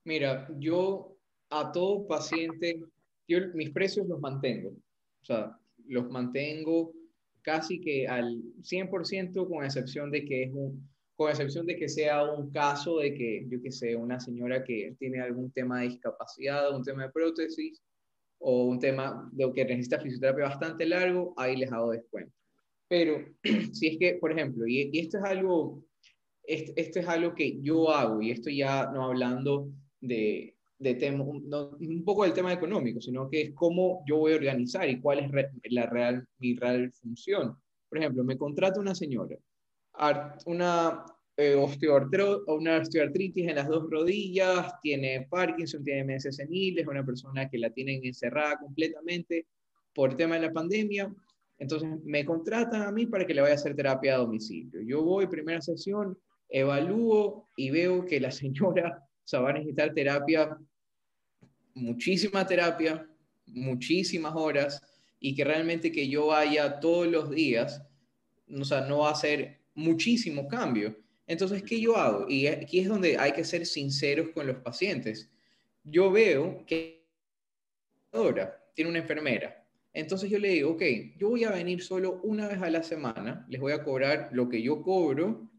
Mira, yo a todo paciente yo mis precios los mantengo. O sea, los mantengo casi que al 100% con excepción de que es un, con excepción de que sea un caso de que, yo que sé, una señora que tiene algún tema de discapacidad, un tema de prótesis, o un tema de que necesita fisioterapia bastante largo, ahí les hago descuento. Pero si es que, por ejemplo, y, y esto es algo, esto es algo que yo hago y esto ya no hablando de, de tema, un poco del tema económico, sino que es cómo yo voy a organizar y cuál es la real, mi real función. Por ejemplo, me contrata una señora, una eh, una osteoartritis en las dos rodillas, tiene Parkinson, tiene demencia senil, es una persona que la tienen encerrada completamente por tema de la pandemia. Entonces me contratan a mí para que le vaya a hacer terapia a domicilio. Yo voy, primera sesión, evalúo y veo que la señora sea, va a necesitar terapia, muchísima terapia, muchísimas horas, y que realmente que yo vaya todos los días, o sea, no va a ser muchísimo cambio. Entonces, ¿qué yo hago? Y aquí es donde hay que ser sinceros con los pacientes. Yo veo que ahora tiene una enfermera. Entonces yo le digo, ok, yo voy a venir solo una vez a la semana, les voy a cobrar lo que yo cobro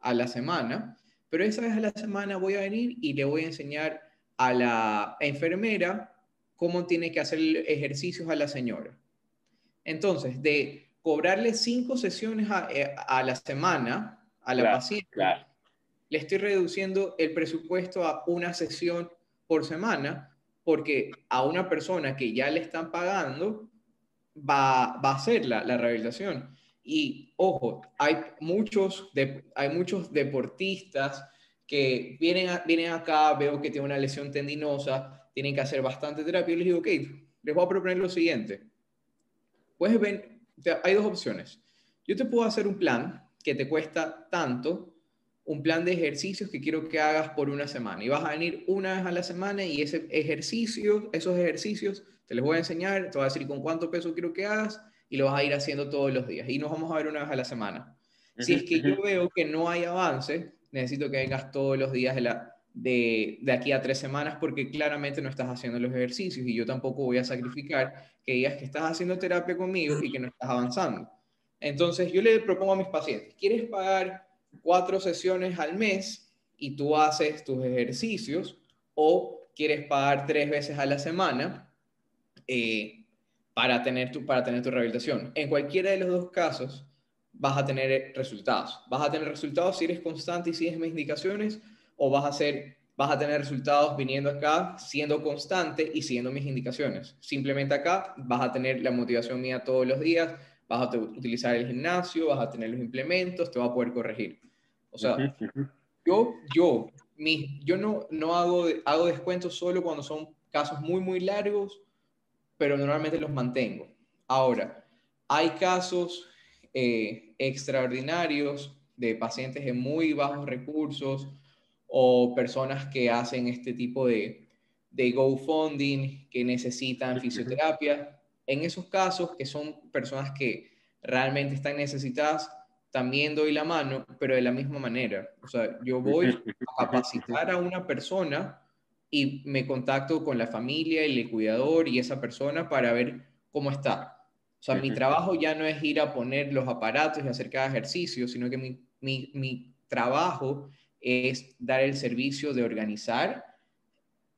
a la semana, pero esa vez a la semana voy a venir y le voy a enseñar a la enfermera cómo tiene que hacer ejercicios a la señora. Entonces, de cobrarle cinco sesiones a, eh, la semana a la paciente, le estoy reduciendo el presupuesto a una sesión por semana, porque a una persona que ya le están pagando va, va a hacer la, la rehabilitación. Y ojo, hay muchos, hay muchos deportistas que vienen, vienen acá, veo que tienen una lesión tendinosa, tienen que hacer bastante terapia. Y les digo, ok, les voy a proponer lo siguiente. Puedes ver, hay dos opciones. Yo te puedo hacer un plan que te cuesta tanto, un plan de ejercicios que quiero que hagas por una semana. Y vas a venir una vez a la semana y ese ejercicio, esos ejercicios, te los voy a enseñar, te voy a decir con cuánto peso quiero que hagas y lo vas a ir haciendo todos los días. Y nos vamos a ver una vez a la semana. Si es que yo veo que no hay avance, necesito que vengas todos los días de, la, de, de, aquí a tres semanas porque claramente no estás haciendo los ejercicios y yo tampoco voy a sacrificar que digas que estás haciendo terapia conmigo y que no estás avanzando. Entonces yo le propongo a mis pacientes, ¿quieres pagar cuatro sesiones al mes y tú haces tus ejercicios o quieres pagar tres veces a la semana? Eh, para tener, tu, para tener tu rehabilitación. En cualquiera de los dos casos vas a tener resultados. Vas a tener resultados si eres constante y sigues mis indicaciones o vas a, hacer, vas a tener resultados viniendo acá, siendo constante y siguiendo mis indicaciones. Simplemente acá vas a tener la motivación mía todos los días, vas a utilizar el gimnasio, vas a tener los implementos, te va a poder corregir. O sea, yo, yo, mi, yo no, no hago, hago descuentos solo cuando son casos muy, muy largos pero normalmente los mantengo. Ahora, hay casos eh, extraordinarios de pacientes de muy bajos recursos o personas que hacen este tipo de, de GoFunding, que necesitan fisioterapia. En esos casos, que son personas que realmente están necesitadas, también doy la mano, pero de la misma manera. O sea, yo voy a capacitar a una persona y me contacto con la familia, el cuidador y esa persona para ver cómo está. O sea, mi trabajo ya no es ir a poner los aparatos y hacer cada ejercicio, sino que mi, mi, mi trabajo es dar el servicio de organizar,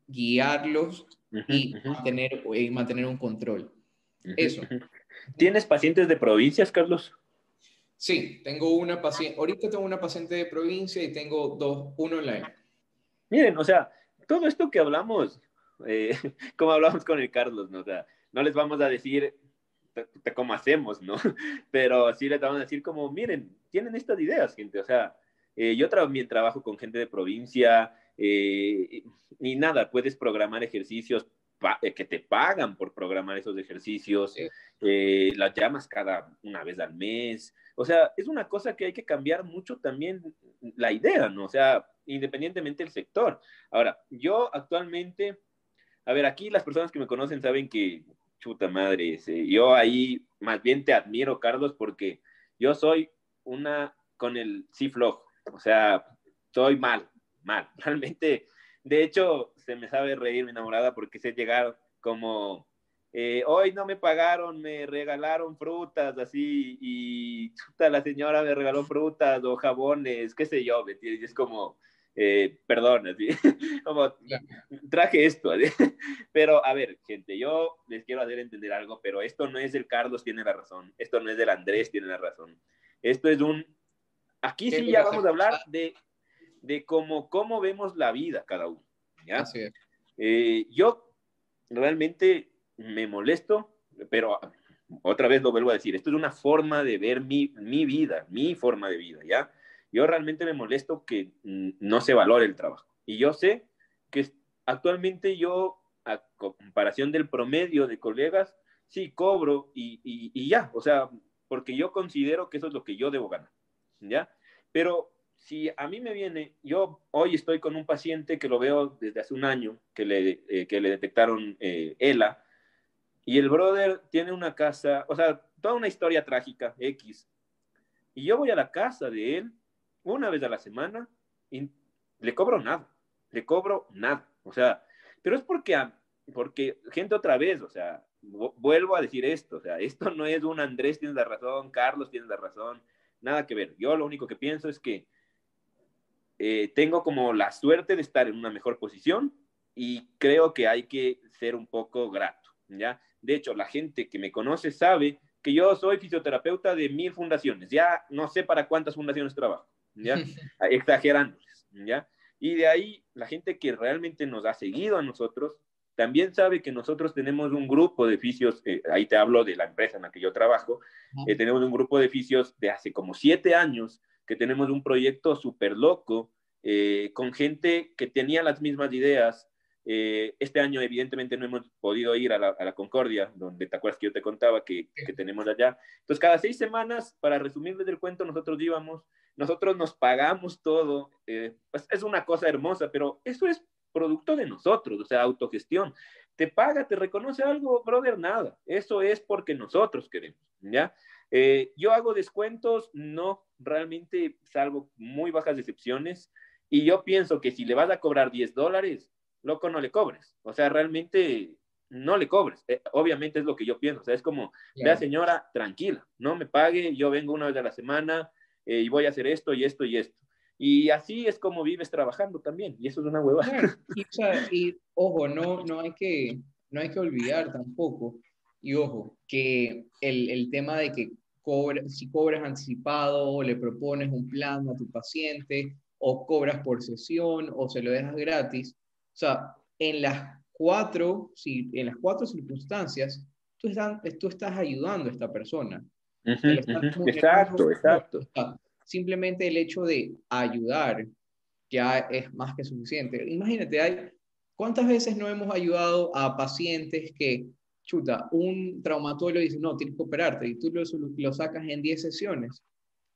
guiarlos y mantener, y mantener un control. Eso.
¿Tienes pacientes de provincias, Carlos?
Sí, tengo una paciente, ahorita tengo una paciente de provincia y tengo dos, uno online.
Miren, o sea, todo esto que hablamos, eh, como hablamos con el Carlos, ¿no? O no les vamos a decir cómo hacemos, ¿no? Pero sí les vamos a decir como, miren, tienen estas ideas, gente. O sea, eh, yo también trabajo con gente de provincia eh, y nada, puedes programar ejercicios que te pagan por programar esos ejercicios, las llamas cada una vez al mes. O sea, es una cosa que hay que cambiar mucho también la idea, ¿no? O sea, independientemente del sector. Ahora, yo actualmente, a ver, aquí las personas que me conocen saben que, chuta madre, yo ahí más bien te admiro, Carlos, porque yo soy una con el sí flojo, o sea, estoy mal, mal, realmente, de hecho, se me sabe reír mi enamorada porque sé llegar como eh, hoy no me pagaron, me regalaron frutas, así, y chuta, la señora me regaló frutas o jabones, qué sé yo, ¿me entiendes? Y es como, eh, perdón, así, como traje esto, pero a ver, gente, yo les quiero hacer entender algo, pero esto no es del Carlos tiene la razón, esto no es del Andrés tiene la razón, esto es un aquí sí ya vamos a hablar de, de cómo, cómo vemos la vida cada uno. ¿ya? Eh, yo realmente me molesto, pero otra vez lo vuelvo a decir, esto es una forma de ver mi, mi vida, mi forma de vida, ¿ya? Yo realmente me molesto que no se valore el trabajo. Y yo sé que actualmente yo, a comparación del promedio de colegas, sí cobro y, y, ya, o sea, porque yo considero que eso es lo que yo debo ganar, ¿ya? Pero si a mí me viene, yo hoy estoy con un paciente que lo veo desde hace un año, que le, eh, que le detectaron eh, ELA, y el brother tiene una casa, o sea, toda una historia trágica, X. Y yo voy a la casa de él una vez a la semana y le cobro nada, le cobro nada. O sea, pero es porque, porque gente otra vez, o sea, vuelvo a decir esto, o sea, esto no es un Andrés tienes la razón, Carlos tienes la razón, nada que ver. Yo lo único que pienso es que eh, tengo como la suerte de estar en una mejor posición y creo que hay que ser un poco grato, ¿ya? De hecho, la gente que me conoce sabe que yo soy fisioterapeuta de mil fundaciones. Ya no sé para cuántas fundaciones trabajo, ¿ya? Exagerándoles, ¿ya? Y de ahí, la gente que realmente nos ha seguido a nosotros, también sabe que nosotros tenemos un grupo de fisios, eh, ahí te hablo de la empresa en la que yo trabajo, eh, tenemos un grupo de fisios de hace como siete años, que tenemos un proyecto súper loco, eh, con gente que tenía las mismas ideas, eh, este año, evidentemente, no hemos podido ir a la, Concordia, donde te acuerdas que yo te contaba que, tenemos allá. Entonces, cada seis semanas, para resumirles el cuento, nosotros íbamos, nosotros nos pagamos todo. Eh, pues, es una cosa hermosa, pero eso es producto de nosotros, o sea, autogestión. Te paga, te reconoce algo, brother, nada. Eso es porque nosotros queremos, ¿ya? Eh, yo hago descuentos, no, realmente salvo muy bajas decepciones. Y yo pienso que si le vas a cobrar 10 dólares, loco, no le cobres. O sea, realmente no le cobres. Eh, obviamente es lo que yo pienso. O sea, es como, vea señora, tranquila, no me pague, yo vengo una vez a la semana eh, y voy a hacer esto y esto y esto. Y así es como vives trabajando también. Y eso es una hueva.
Y, ojo, no, no, hay que, no hay que olvidar tampoco. Y ojo, que el, el tema de que cobra, si cobras anticipado o le propones un plan a tu paciente o cobras por sesión o se lo dejas gratis, o sea, en las cuatro, si, en las cuatro circunstancias, tú, tú estás ayudando a esta persona.
Exacto, exacto.
Simplemente el hecho de ayudar ya es más que suficiente. Imagínate, hay, ¿cuántas veces no hemos ayudado a pacientes que, chuta, un traumatólogo dice, no, tienes que operarte y tú lo, lo sacas en 10 sesiones?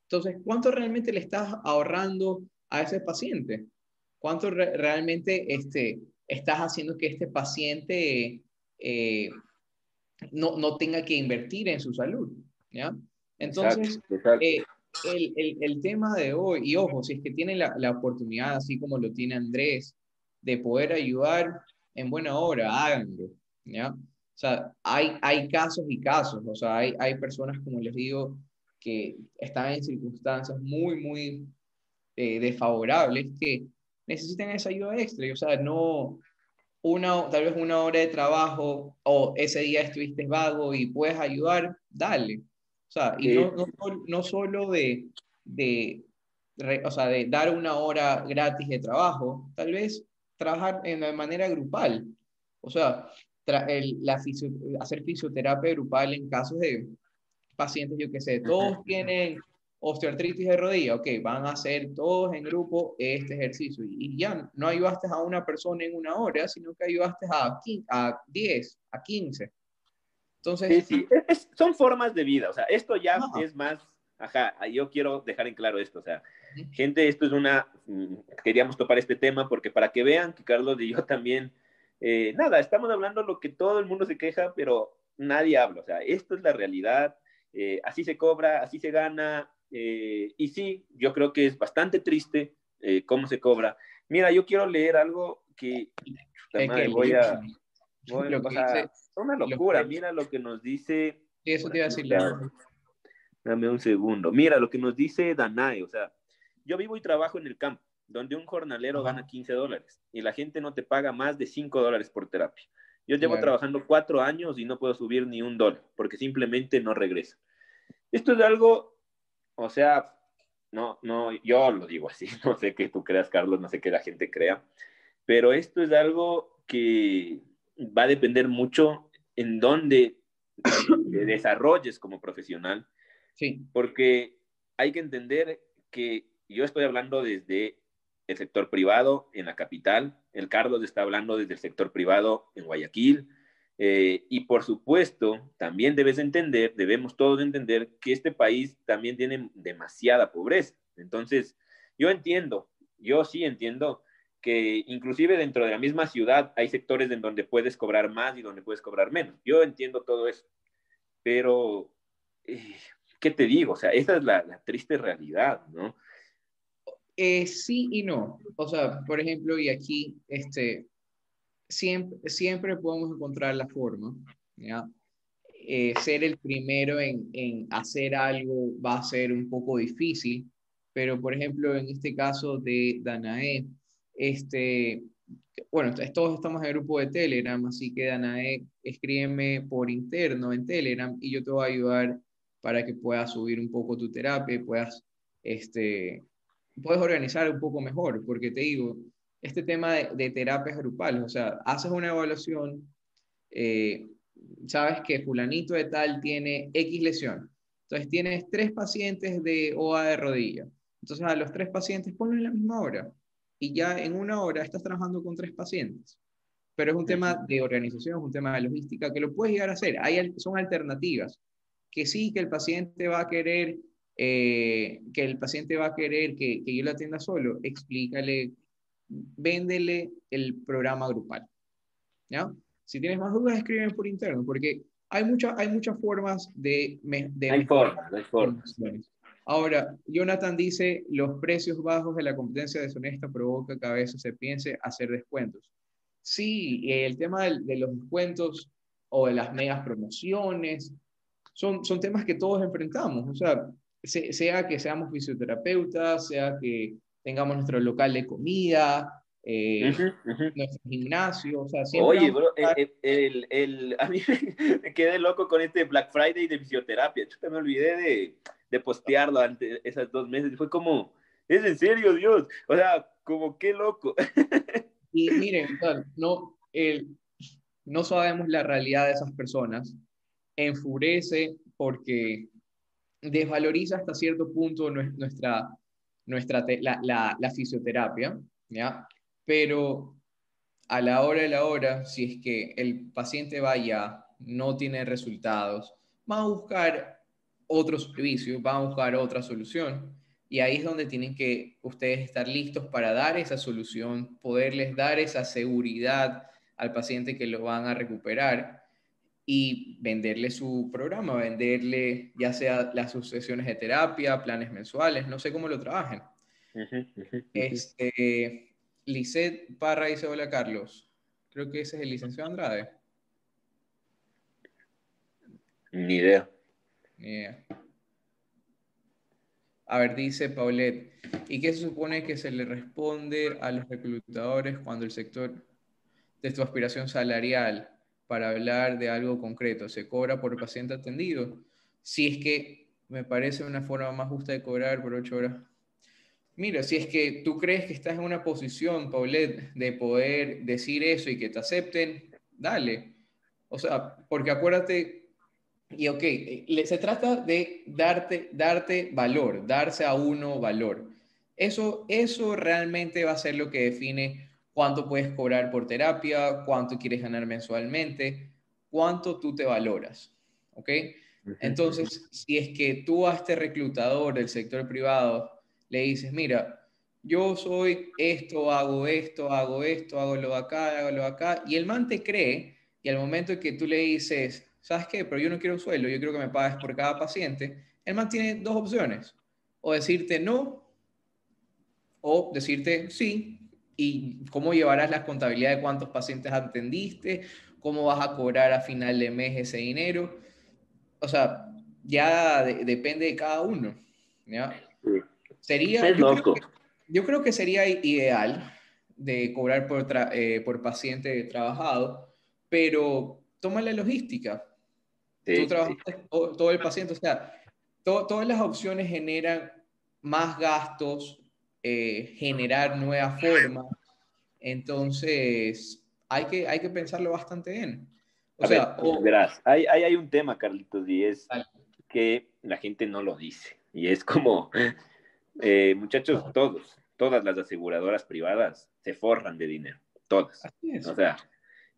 Entonces, ¿cuánto realmente le estás ahorrando a ese paciente? cuánto realmente este, estás haciendo que este paciente eh, no, no, tenga que invertir en su salud. ¿ya? Entonces, eh, el, el, el, tema de hoy, y ojo, si es que tiene la, la, oportunidad, así como lo tiene Andrés, de poder ayudar en buena hora, háganlo. ¿ya? O sea, hay, hay casos y casos, o sea, hay, hay personas, como les digo, que están en circunstancias muy, muy eh, desfavorables que necesitan esa ayuda extra. o sea, no una, tal vez una hora de trabajo o ese día estuviste vago y puedes ayudar, dale. O sea, y no, no, no, solo de, de, o sea, de dar una hora gratis de trabajo, tal vez trabajar en, de manera grupal. O sea, el, la hacer fisioterapia grupal en casos de pacientes, yo que sé, todos tienen osteoartritis de rodilla, ok, van a hacer todos en grupo este ejercicio y, ya no ayudaste a una persona en una hora, sino que ayudaste a, a 10, a 15.
Entonces, sí, sí. son formas de vida, o sea, esto ya es más, ajá, yo quiero dejar en claro esto, o sea, gente, esto es una, mm, queríamos topar este tema porque para que vean que Carlos y yo también, eh, nada, estamos hablando lo que todo el mundo se queja, pero nadie habla, o sea, esto es la realidad, eh, así se cobra, así se gana, eh, y sí, yo creo que es bastante triste cómo se cobra. Mira, yo quiero leer algo que, voy a... una locura, mira lo que nos dice...
eso te iba a decir.
Dame un segundo. Mira lo que nos dice Danae, o sea, yo vivo y trabajo en el campo, donde un jornalero gana 15 dólares y la gente no te paga más de 5 dólares por terapia. Yo llevo trabajando cuatro años y no puedo subir ni un dólar porque simplemente no regresa. Esto es algo o sea, no, no, yo lo digo así, no sé qué tú creas, Carlos, no sé qué la gente crea, pero esto es algo que va a depender mucho en dónde te desarrolles como profesional.
Sí.
Porque hay que entender que yo estoy hablando desde el sector privado en la capital, el Carlos está hablando desde el sector privado en Guayaquil, eh, y por supuesto, también debes entender, debemos todos entender que este país también tiene demasiada pobreza. Entonces, yo entiendo, yo sí entiendo que inclusive dentro de la misma ciudad hay sectores en donde puedes cobrar más y donde puedes cobrar menos. Yo entiendo todo eso, pero, eh, ¿qué te digo? O sea, esa es la, triste realidad, ¿no?
Eh, sí y no. O sea, por ejemplo, y aquí, este, siempre, siempre podemos encontrar la forma, ¿ya? Eh, ser el primero en, en, hacer algo va a ser un poco difícil, pero por ejemplo, en este caso de Danae, este, bueno, todos estamos en el grupo de Telegram, así que Danae, escríbeme por interno en Telegram y yo te voy a ayudar para que puedas subir un poco tu terapia, puedas, este, puedes organizar un poco mejor, porque te digo, este tema de, terapias grupales, o sea, haces una evaluación, eh, sabes que fulanito de tal tiene X lesión, entonces tienes tres pacientes de OA de rodilla, entonces a los tres pacientes ponlos en la misma hora y ya en una hora estás trabajando con tres pacientes. Pero es un tema de organización, es un tema de logística que lo puedes llegar a hacer. Hay, son alternativas. Que sí, que el paciente va a querer, eh, que el paciente va a querer que, que yo lo atienda solo. Explícale, véndele el programa grupal. ¿Ya? Si tienes más dudas, escriben por interno, porque hay, mucha, hay muchas formas de... de
hay formas, hay formas.
Ahora, Jonathan dice, los precios bajos de la competencia deshonesta provoca que a veces se piense hacer descuentos. Sí, el tema de, los descuentos o de las megas promociones son, son temas que todos enfrentamos. O sea, sea que seamos fisioterapeutas, sea que tengamos nuestro local de comida, eh, nuestro gimnasio, o sea,
Oye, bro, el, el, a mí me quedé loco con este Black Friday de fisioterapia. Yo me olvidé de, de postearlo ante esas dos meses. Fue como, es en serio, Dios. O sea, como qué loco.
Y miren, no, no sabemos la realidad de esas personas. Enfurece porque desvaloriza hasta cierto punto nuestra, nuestra la, fisioterapia, ¿ya? Pero a la hora de la hora, si es que el paciente vaya, no tiene resultados, va a buscar otro servicio, van a buscar otra solución. Y ahí es donde tienen que ustedes estar listos para dar esa solución, poderles dar esa seguridad al paciente que lo van a recuperar y venderle su programa, venderle ya sea las sucesiones de terapia, planes mensuales, no sé cómo lo trabajen. Este, Lisette Parra dice, hola Carlos, creo que ese es el licenciado Andrade.
Ni idea.
A ver, dice Paulette, ¿y qué se supone que se le responde a los reclutadores cuando el sector de tu aspiración salarial para hablar de algo concreto se cobra por paciente atendido? Si es que me parece una forma más justa de cobrar por ocho horas. Mira, si es que tú crees que estás en una posición, Paulette, de poder decir eso y que te acepten, dale. O sea, porque acuérdate y ok, se trata de darte, darte valor, darse a uno valor. Eso, eso realmente va a ser lo que define cuánto puedes cobrar por terapia, cuánto quieres ganar mensualmente, cuánto tú te valoras. ¿Ok? Entonces, si es que tú a este reclutador del sector privado le dices, mira, yo soy esto, hago esto, hago esto, hago lo acá, hago lo acá, y el man te cree, y al momento en que tú le dices, ¿sabes qué? Pero yo no quiero un sueldo, yo quiero que me pagues por cada paciente. El man tiene dos opciones, o decirte no, o decirte sí, y cómo llevarás la contabilidad de cuántos pacientes atendiste, cómo vas a cobrar a final de mes ese dinero. O sea, ya depende de cada uno. Sería, yo creo, que, yo creo, que, sería ideal de cobrar por, eh, por paciente trabajado, pero toma la logística. Tú trabajas todo el paciente, o sea, todas las opciones generan más gastos, eh, generar nuevas formas. Entonces, hay que, hay que pensarlo bastante bien.
O sea, verás, hay, hay, hay, un tema, Carlitos, y es que la gente no lo dice. Y es como, eh, muchachos, todos, todas las aseguradoras privadas se forran de dinero, todas. O sea,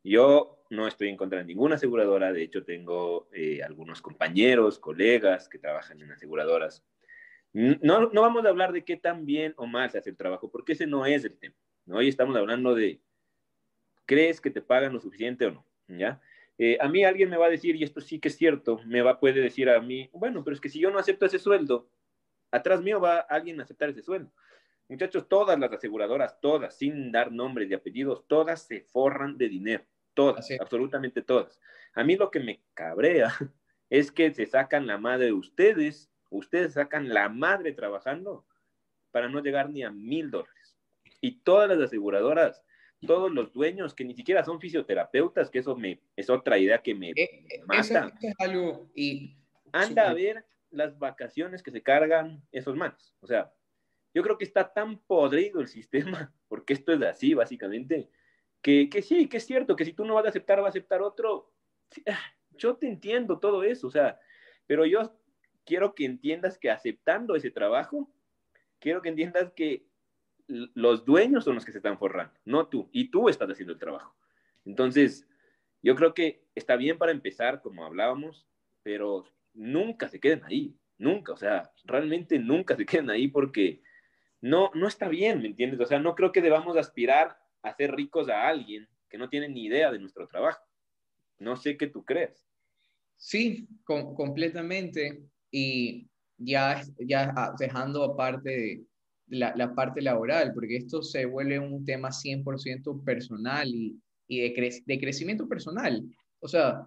yo no estoy en contra de ninguna aseguradora, de hecho tengo eh, algunos compañeros, colegas que trabajan en aseguradoras. No, no vamos a hablar de qué tan bien o mal se hace el trabajo, porque ese no es el tema. Hoy estamos hablando de, ¿crees que te pagan lo suficiente o no? ¿Ya? Eh, a mí alguien me va a decir, y esto sí que es cierto, me va, puede decir a mí, bueno, pero es que si yo no acepto ese sueldo, atrás mío va alguien a aceptar ese sueldo. Muchachos, todas las aseguradoras, todas, sin dar nombres y apellidos, todas se forran de dinero. Todas, absolutamente todas. A mí lo que me cabrea es que se sacan la madre de ustedes, ustedes sacan la madre trabajando para no llegar ni a mil dólares. Y todas las aseguradoras todos los dueños que ni siquiera son fisioterapeutas, que eso me, es otra idea que me eh, mata.
y...
Anda a ver las vacaciones que se cargan esos manos. O sea, yo creo que está tan podrido el sistema, porque esto es así, básicamente, que, que sí, que es cierto, que si tú no vas a aceptar, va a aceptar otro. Ah, yo te entiendo todo eso, o sea, pero yo quiero que entiendas que aceptando ese trabajo, quiero que entiendas que los dueños son los que se están forrando, no tú. Y tú estás haciendo el trabajo. Entonces, yo creo que está bien para empezar, como hablábamos, pero nunca se queden ahí, nunca, o sea, realmente nunca se queden ahí porque no, no está bien, ¿me entiendes? O sea, no creo que debamos aspirar a hacer ricos a alguien que no tiene ni idea de nuestro trabajo. No sé qué tú crees.
Sí, completamente. Y ya, ya dejando aparte de, la, parte laboral, porque esto se vuelve un tema 100% personal y, y de, de, crecimiento personal. O sea,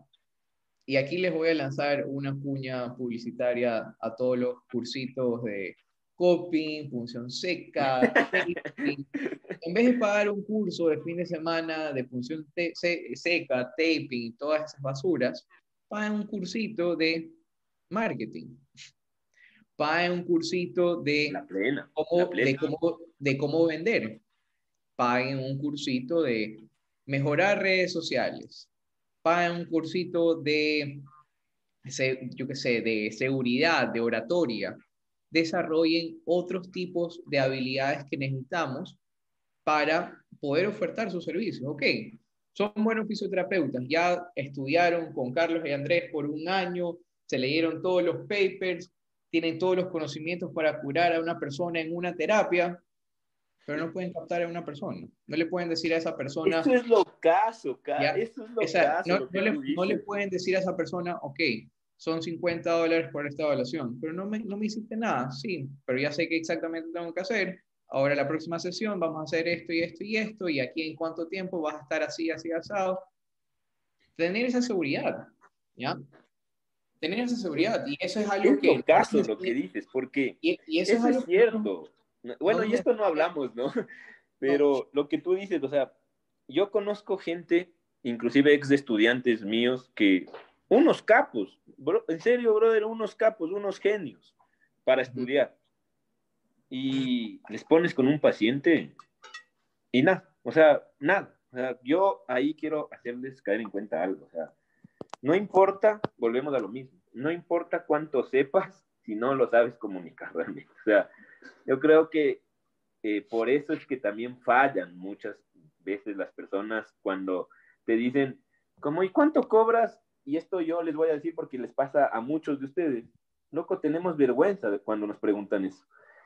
y aquí les voy a lanzar una cuña publicitaria a todos los cursitos de coping, función seca, en vez de pagar un curso de fin de semana de función seca, taping, todas esas basuras, paguen un cursito de marketing. Paguen un cursito de, cómo, de, cómo, de cómo vender, paguen un cursito de mejorar redes sociales, paguen un cursito de, yo qué sé, de seguridad, de oratoria, desarrollen otros tipos de habilidades que necesitamos para poder ofertar sus servicios. Ok, son buenos fisioterapeutas, ya estudiaron con Carlos y Andrés por un año, se leyeron todos los papers, tienen todos los conocimientos para curar a una persona en una terapia, pero no pueden captar a una persona. No le pueden decir a esa persona...
Eso es lo caso, cara. Eso es lo caso.
No, no, le, pueden decir a esa persona, ok, son 50 dólares por esta evaluación, pero no me, no me hiciste nada, sí, pero ya sé qué exactamente tengo que hacer. Ahora la próxima sesión vamos a hacer esto y esto y esto, y aquí en cuánto tiempo vas a estar así, así, asado. Tener esa seguridad, ¿ya? Tener esa seguridad. Y eso es algo que...
caso lo que dices, porque y, eso, es, cierto. bueno, y esto no hablamos, ¿no? Pero lo que tú dices, o sea, yo conozco gente, inclusive ex estudiantes míos, que unos capos, en serio, brother, unos capos, unos genios para estudiar. Y les pones con un paciente y nada, o sea, nada. O sea, yo ahí quiero hacerles caer en cuenta algo. O sea, no importa, volvemos a lo mismo, no importa cuánto sepas si no lo sabes comunicar realmente. O sea, yo creo que eh, por eso es que también fallan muchas veces las personas cuando te dicen, como, ¿y cuánto cobras? Y esto yo les voy a decir porque les pasa a muchos de ustedes. Loco, tenemos vergüenza de cuando nos preguntan eso.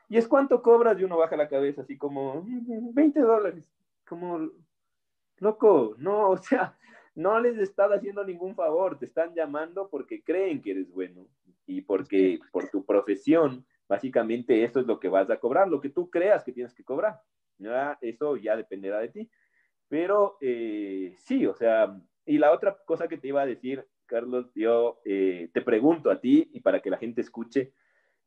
¿Y es cuánto cobras? Y uno baja la cabeza así como, 20 dólares. Como, loco, no, o sea, no les estás haciendo ningún favor, te están llamando porque creen que eres bueno y porque por tu profesión, básicamente eso es lo que vas a cobrar, lo que tú creas que tienes que cobrar. Eso ya dependerá de ti. Pero eh, sí, o sea, y la otra cosa que te iba a decir, Carlos, yo eh, te pregunto a ti y para que la gente escuche,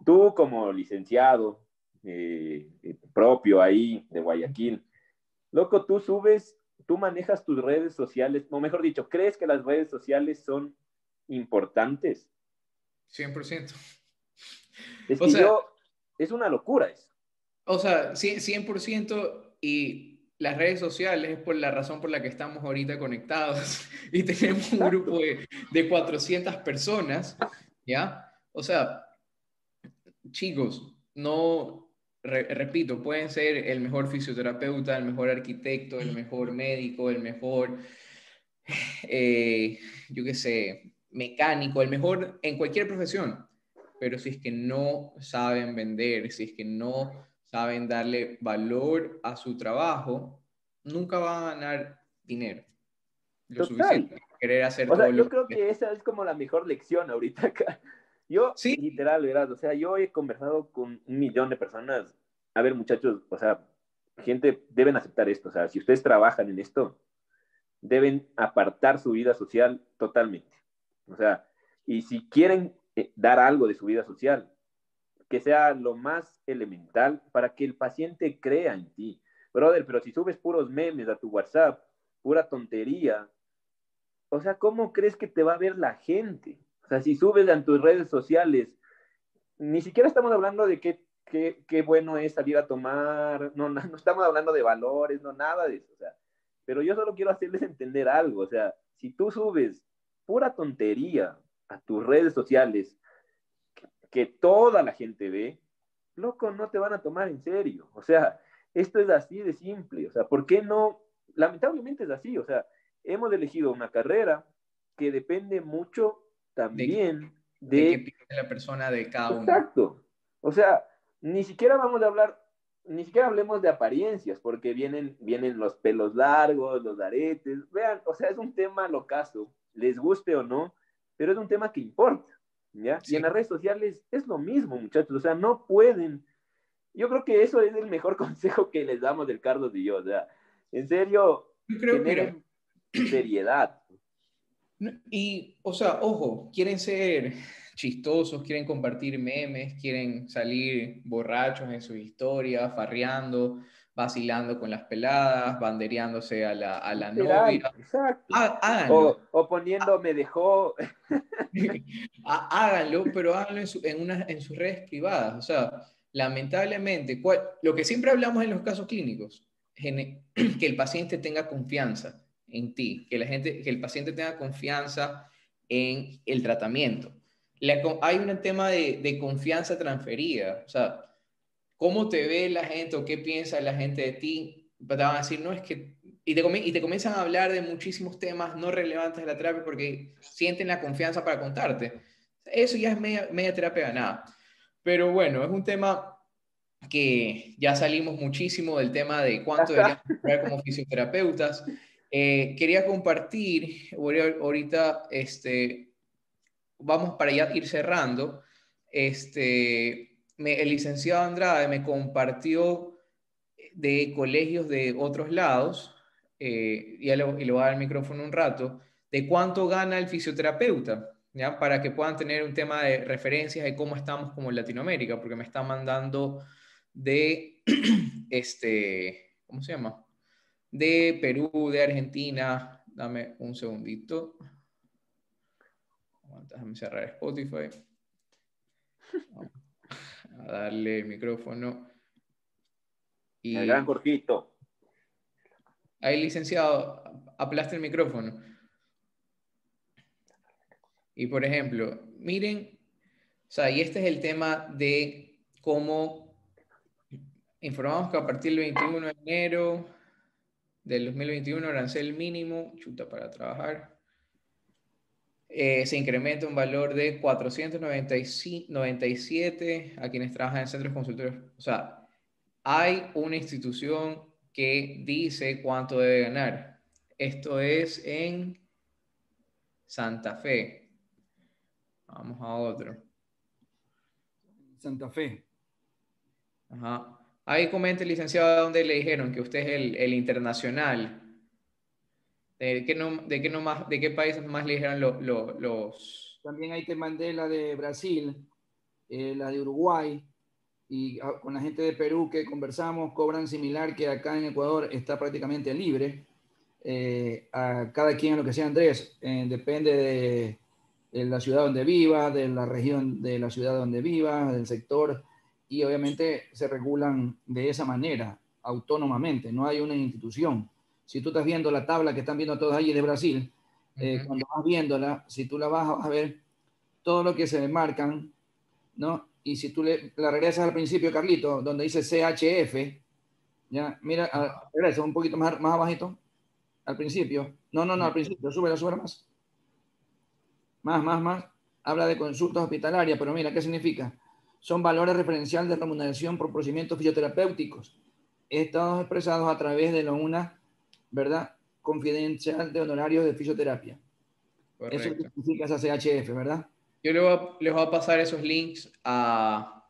tú como licenciado eh, propio ahí de Guayaquil, loco, tú subes tú manejas tus redes sociales, o mejor dicho, ¿crees que las redes sociales son importantes?
100%.
Es que yo, es una locura eso.
O sea, 100% y las redes sociales es por la razón por la que estamos ahorita conectados y tenemos un grupo de, de 400 personas, ¿ya? O sea, chicos, no, repito, pueden ser el mejor fisioterapeuta, el mejor arquitecto, el mejor médico, el mejor, eh, yo qué sé, mecánico, el mejor en cualquier profesión, pero si es que no saben vender, si es que no saben darle valor a su trabajo, nunca van a ganar dinero.
Lo suficiente. Querer hacer o sea, yo creo que esa es como la mejor lección ahorita acá. Yo, ¿Sí? literal, verás, o sea, yo he conversado con un millón de personas. A ver, muchachos, o sea, gente, deben aceptar esto. O sea, si ustedes trabajan en esto, deben apartar su vida social totalmente. O sea, y si quieren eh, dar algo de su vida social, que sea lo más elemental para que el paciente crea en ti. Brother, pero si subes puros memes a tu WhatsApp, pura tontería, o sea, ¿cómo crees que te va a ver la gente? O sea, si subes en tus redes sociales, ni siquiera estamos hablando de qué, qué, qué bueno es salir a tomar, no, no, no estamos hablando de valores, no, nada de eso, o sea, pero yo solo quiero hacerles entender algo, o sea, si tú subes pura tontería a tus redes sociales, que toda la gente ve, loco, no te van a tomar en serio. O sea, esto es así de simple. O sea, ¿por qué no? Lamentablemente es así. O sea, hemos elegido una carrera que depende mucho también de,
de, la persona de cada uno.
Exacto. O sea, ni siquiera vamos a hablar, ni siquiera hablemos de apariencias, porque vienen, vienen los pelos largos, los aretes. Vean, o sea, es un tema locazo, les guste o no, pero es un tema que importa. ¿ya? Y en las redes sociales es lo mismo, muchachos, o sea, no pueden. Yo creo que eso es el mejor consejo que les damos del Carlos y yo, o sea, en serio,
creo que
seriedad.
Y, o sea, ojo, quieren ser chistosos, quieren compartir memes, quieren salir borrachos en su historia, farreando, vacilando con las peladas, bandereándose a la, a la novia.
Exacto. O, o, poniendo me dejó.
háganlo, pero háganlo en, en, una, en, sus redes privadas. O sea, lamentablemente, lo que siempre hablamos en los casos clínicos, que el paciente tenga confianza en ti, que, la gente, que el paciente tenga confianza en el tratamiento. hay un tema de, de confianza transferida. O sea, cómo te ve la gente o qué piensa la gente de ti, te van a decir, no, es que... Y te, y te comienzan a hablar de muchísimos temas no relevantes de la terapia porque sienten la confianza para contarte. Eso ya es media, media terapia ganada. Pero bueno, es un tema que ya salimos muchísimo del tema de cuánto deberíamos cobrar como fisioterapeutas. Eh, quería compartir, ahorita, este, vamos para ya ir cerrando, este, el licenciado Andrade me compartió de colegios de otros lados, eh, y, le, voy a dar el micrófono un rato, de cuánto gana el fisioterapeuta, para que puedan tener un tema de referencias de cómo estamos como en Latinoamérica, porque me están mandando de, este, ¿cómo se llama? De Perú, de Argentina. Dame un segundito. Déjame cerrar Spotify a darle el micrófono.
Y... El gran.
Ahí, licenciado, aplaste el micrófono. Y por ejemplo, miren, o sea, y este es el tema de cómo informamos que a partir del 21 de enero del 2021 arancel mínimo, chuta para trabajar, eh, se incrementa un valor de 497 a quienes trabajan en centros consultorios. O sea, hay una institución que dice cuánto debe ganar. Esto es en Santa Fe. Vamos a otro.
Santa Fe.
Ajá. Ahí comente, licenciado, dónde le dijeron que usted es el, el internacional. ¿De qué, no, de qué, no más, de qué países más le dijeron los...?
También ahí te mandé la de Brasil, eh, la de Uruguay, y ah, con la gente de Perú que conversamos, cobran similar que acá en Ecuador está prácticamente libre. Eh, a cada quien lo que sea Andrés, eh, depende de, de, la ciudad donde viva, de la región de la ciudad donde viva, del sector. Y obviamente se regulan de esa manera, autónomamente, no hay una institución. Si tú estás viendo la tabla que están viendo todos allí de Brasil, eh, cuando vas viéndola, si tú la vas a ver todo lo que se marcan, ¿no? Y si tú le, la regresas al principio, Carlito, donde dice CHF, ya, mira, regresa un poquito más, más abajito, al principio. No, no, no, al principio, sube, sube más. Más, más, más. Habla de consultas hospitalarias, pero mira, ¿qué significa? Son valores referenciales de remuneración por procedimientos fisioterapéuticos, estados expresados a través de la una, ¿verdad? Confidencial de honorarios de fisioterapia. Eso significa esa CHF, ¿verdad?
Yo les voy, a, pasar esos links a,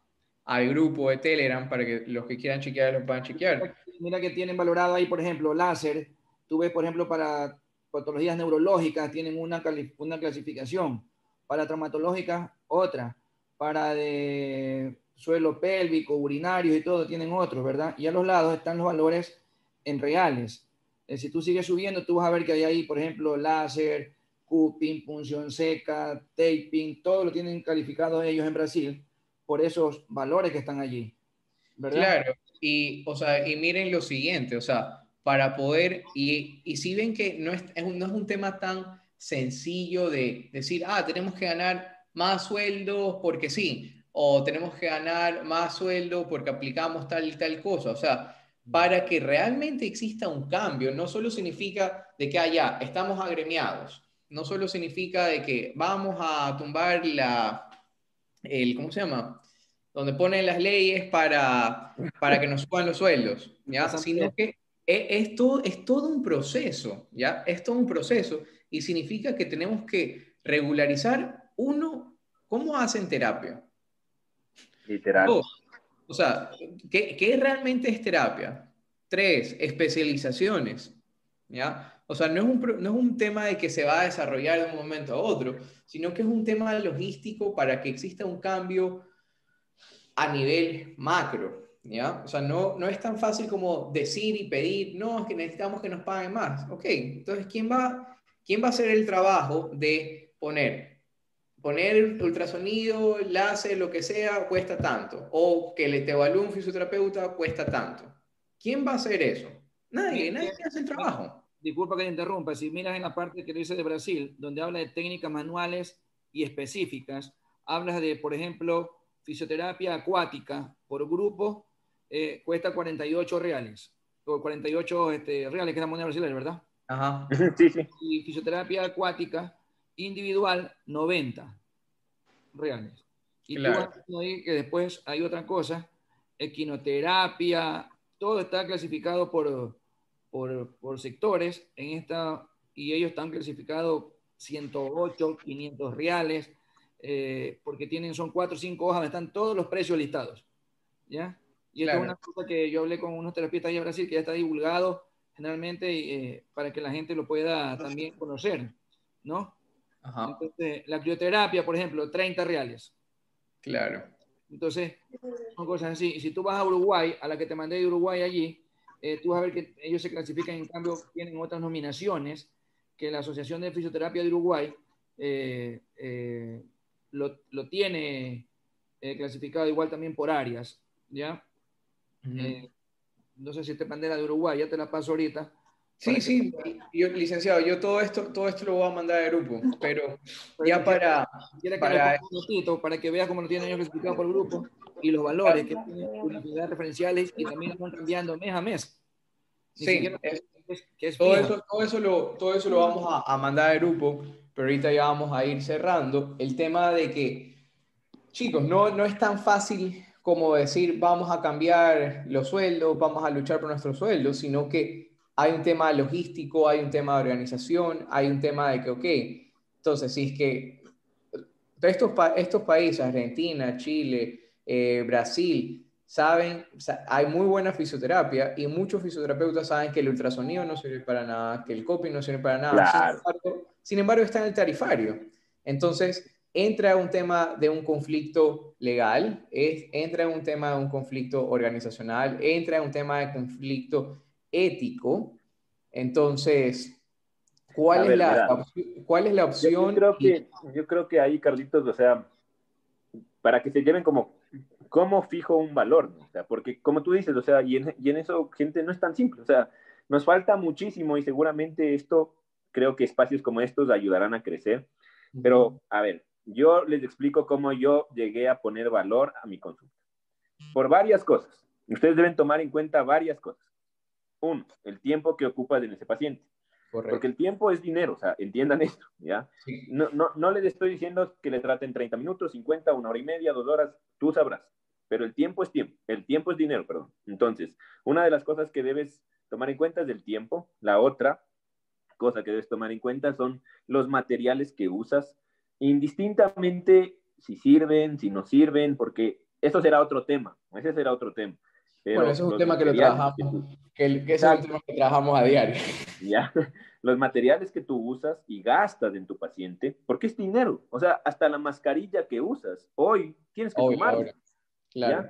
al grupo de Telegram para que los que quieran chequear los puedan chequear.
Mira que tienen valorado ahí, por ejemplo, láser. Tú ves, por ejemplo, para patologías neurológicas tienen una, una clasificación. Para traumatológicas, otra. Para de suelo pélvico, urinarios y todo, tienen otros, ¿verdad? Y a los lados están los valores en reales. Eh, si tú sigues subiendo, tú vas a ver que hay ahí, por ejemplo, láser, cupping, punción seca, taping, todo lo tienen calificado ellos en Brasil por esos valores que están allí.
Claro, y, o sea, y miren lo siguiente, o sea, para poder, y, y si ven que no es, no es un tema tan sencillo de decir, ah, tenemos que ganar más sueldo porque sí, o tenemos que ganar más sueldo porque aplicamos tal y tal cosa, o sea, para que realmente exista un cambio, no solo significa de que allá ah, estamos agremiados, no solo significa de que vamos a tumbar la, el, ¿cómo se llama? Donde ponen las leyes para, para que nos suban los sueldos, ¿ya? Sino que es, todo, es todo un proceso, ¿ya? Es todo un proceso y significa que tenemos que regularizar, uno, cómo hacen terapia.
Literal.
o sea, ¿qué, ¿qué realmente es terapia? Tres, especializaciones, ¿ya? O sea, no es, un, no es un tema de que se va a desarrollar de un momento a otro, sino que es un tema logístico para que exista un cambio a nivel macro. ¿ya? O sea, no, no es tan fácil como decir y pedir, no, es que necesitamos que nos paguen más. Ok, entonces, ¿quién va, quién va a hacer el trabajo de poner, poner ultrasonido, láser, lo que sea, cuesta tanto? O que le te evalúe un fisioterapeuta cuesta tanto. ¿Quién va a hacer eso? Nadie, nadie hace el trabajo
disculpa que te interrumpa, si miras en la parte que dice de Brasil, donde habla de técnicas manuales y específicas, hablas de, por ejemplo, fisioterapia acuática por grupo, eh, cuesta 48 reales, o 48 este, reales, que es la moneda brasileña, ¿verdad?
Ajá.
Sí, sí. Y fisioterapia acuática individual, 90 reales. Y claro. tú ahí que después hay otra cosa, equinoterapia, todo está clasificado por, por, por sectores en esta, y ellos están clasificados 108, 500 reales, eh, porque tienen, son cuatro o cinco hojas donde están todos los precios listados. ¿Ya? Y es una cosa que yo hablé con unos terapeutas allá en Brasil que ya está divulgado generalmente eh, para que la gente lo pueda también conocer, ¿no? Entonces, la crioterapia, por ejemplo, 30 reales.
Claro.
Entonces, son cosas así. Y si tú vas a Uruguay, a la que te mandé de Uruguay allí, eh, tú vas a ver que ellos se clasifican, en cambio, tienen otras nominaciones que la Asociación de Fisioterapia de Uruguay eh, eh, lo, lo, tiene clasificado igual también por áreas, ¿ya? no sé si esta bandera de Uruguay, ya te la paso ahorita.
Sí, sí, yo, licenciado, yo todo esto, todo esto lo voy a mandar al grupo, pero, ya para...
para... para que veas cómo lo tienen ellos clasificado por grupo y los valores que tienen unidades referenciales y también están cambiando mes a mes.
sí, todo, eso, todo, eso lo, todo eso lo vamos a, a, mandar al grupo, pero ahorita ya vamos a ir cerrando. El tema de que, chicos, no, no es tan fácil como decir vamos a cambiar los sueldos, vamos a luchar por nuestros sueldos, sino que hay un tema logístico, hay un tema de organización, hay un tema de que, ok, entonces si es que estos, estos países, Argentina, Chile, eh, Brasil, saben, hay muy buena fisioterapia y muchos fisioterapeutas saben que el ultrasonido no sirve para nada, que el coping no sirve para nada. Sin, embargo, está en el tarifario. Entonces, entra un tema de un conflicto legal, es, entra en un tema de un conflicto organizacional, entra en un tema de conflicto ético. Entonces, ¿cuál, es, la, ¿cuál es la opción?
Yo, creo que, yo creo que ahí, Carlitos, o sea, para que se lleven como ¿cómo fijo un valor? O sea, porque como tú dices, o sea, y en, y en eso, gente, no es tan simple. O sea, nos falta muchísimo y seguramente esto, creo que espacios como estos ayudarán a crecer. Pero, a ver, yo les explico cómo yo llegué a poner valor a mi consulta. Por varias cosas. Ustedes deben tomar en cuenta varias cosas. Uno, el tiempo que ocupa en ese paciente. Porque el tiempo es dinero, o sea, entiendan esto, ¿ya? No, no, no les estoy diciendo que le traten 30 minutos, 50, una hora y media, dos horas, tú sabrás. Pero el tiempo es tiempo, el tiempo es dinero, perdón. Entonces, una de las cosas que debes tomar en cuenta es el tiempo. La otra cosa que debes tomar en cuenta son los materiales que usas, indistintamente si sirven, si no sirven, porque eso será otro tema, ese será otro tema.
Pero bueno, ese es un tema que lo trabajamos, que, que es un tema que trabajamos a diario.
Ya, los materiales que tú usas y gastas en tu paciente, porque es dinero. O sea, hasta la mascarilla que usas, hoy tienes que tomar. Claro.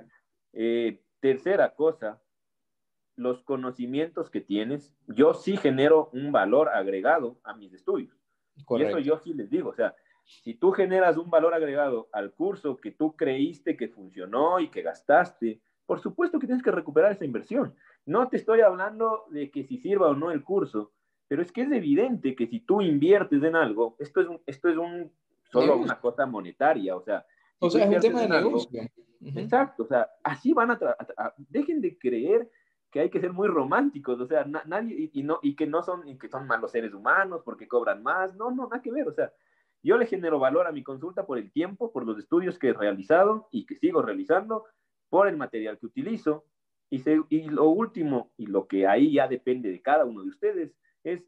Eh, tercera cosa, los conocimientos que tienes, yo sí genero un valor agregado a mis estudios. Y eso yo sí les digo, o sea, si tú generas un valor agregado al curso que tú creíste que funcionó y que gastaste, por supuesto que tienes que recuperar esa inversión. No te estoy hablando de que si sirva o no el curso, pero es que es evidente que si tú inviertes en algo, esto es, un, esto es un, solo una cosa monetaria, o sea...
o sea, es un tema de negocio.
Exacto, o sea, así van a, a, Dejen de creer que hay que ser muy románticos, o sea, nadie, y, no, y que no son, y que son malos seres humanos porque cobran más, no, no, nada que ver, o sea, yo le genero valor a mi consulta por el tiempo, por los estudios que he realizado y que sigo realizando, por el material que utilizo, y, y lo último, y lo que ahí ya depende de cada uno de ustedes, es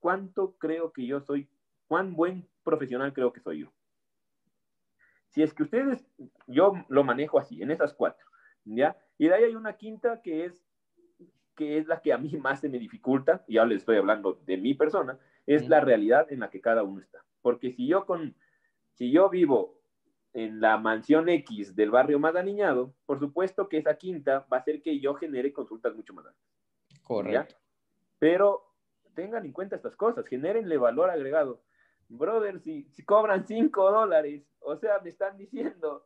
cuánto creo que yo soy, cuán buen profesional creo que soy yo. Si es que ustedes, yo lo manejo así, en esas cuatro, ¿ya? Y de ahí hay una quinta que es que es la que a mí más se me dificulta, y ahora les estoy hablando de mi persona, es la realidad en la que cada uno está. Porque si yo con, si yo vivo en la mansión X del barrio más aniñado, por supuesto que esa quinta va a hacer que yo genere consultas mucho más altas.
Correcto.
Pero tengan en cuenta estas cosas, genérenle valor agregado. Brother, si, si cobran 5 dólares, o sea, me están diciendo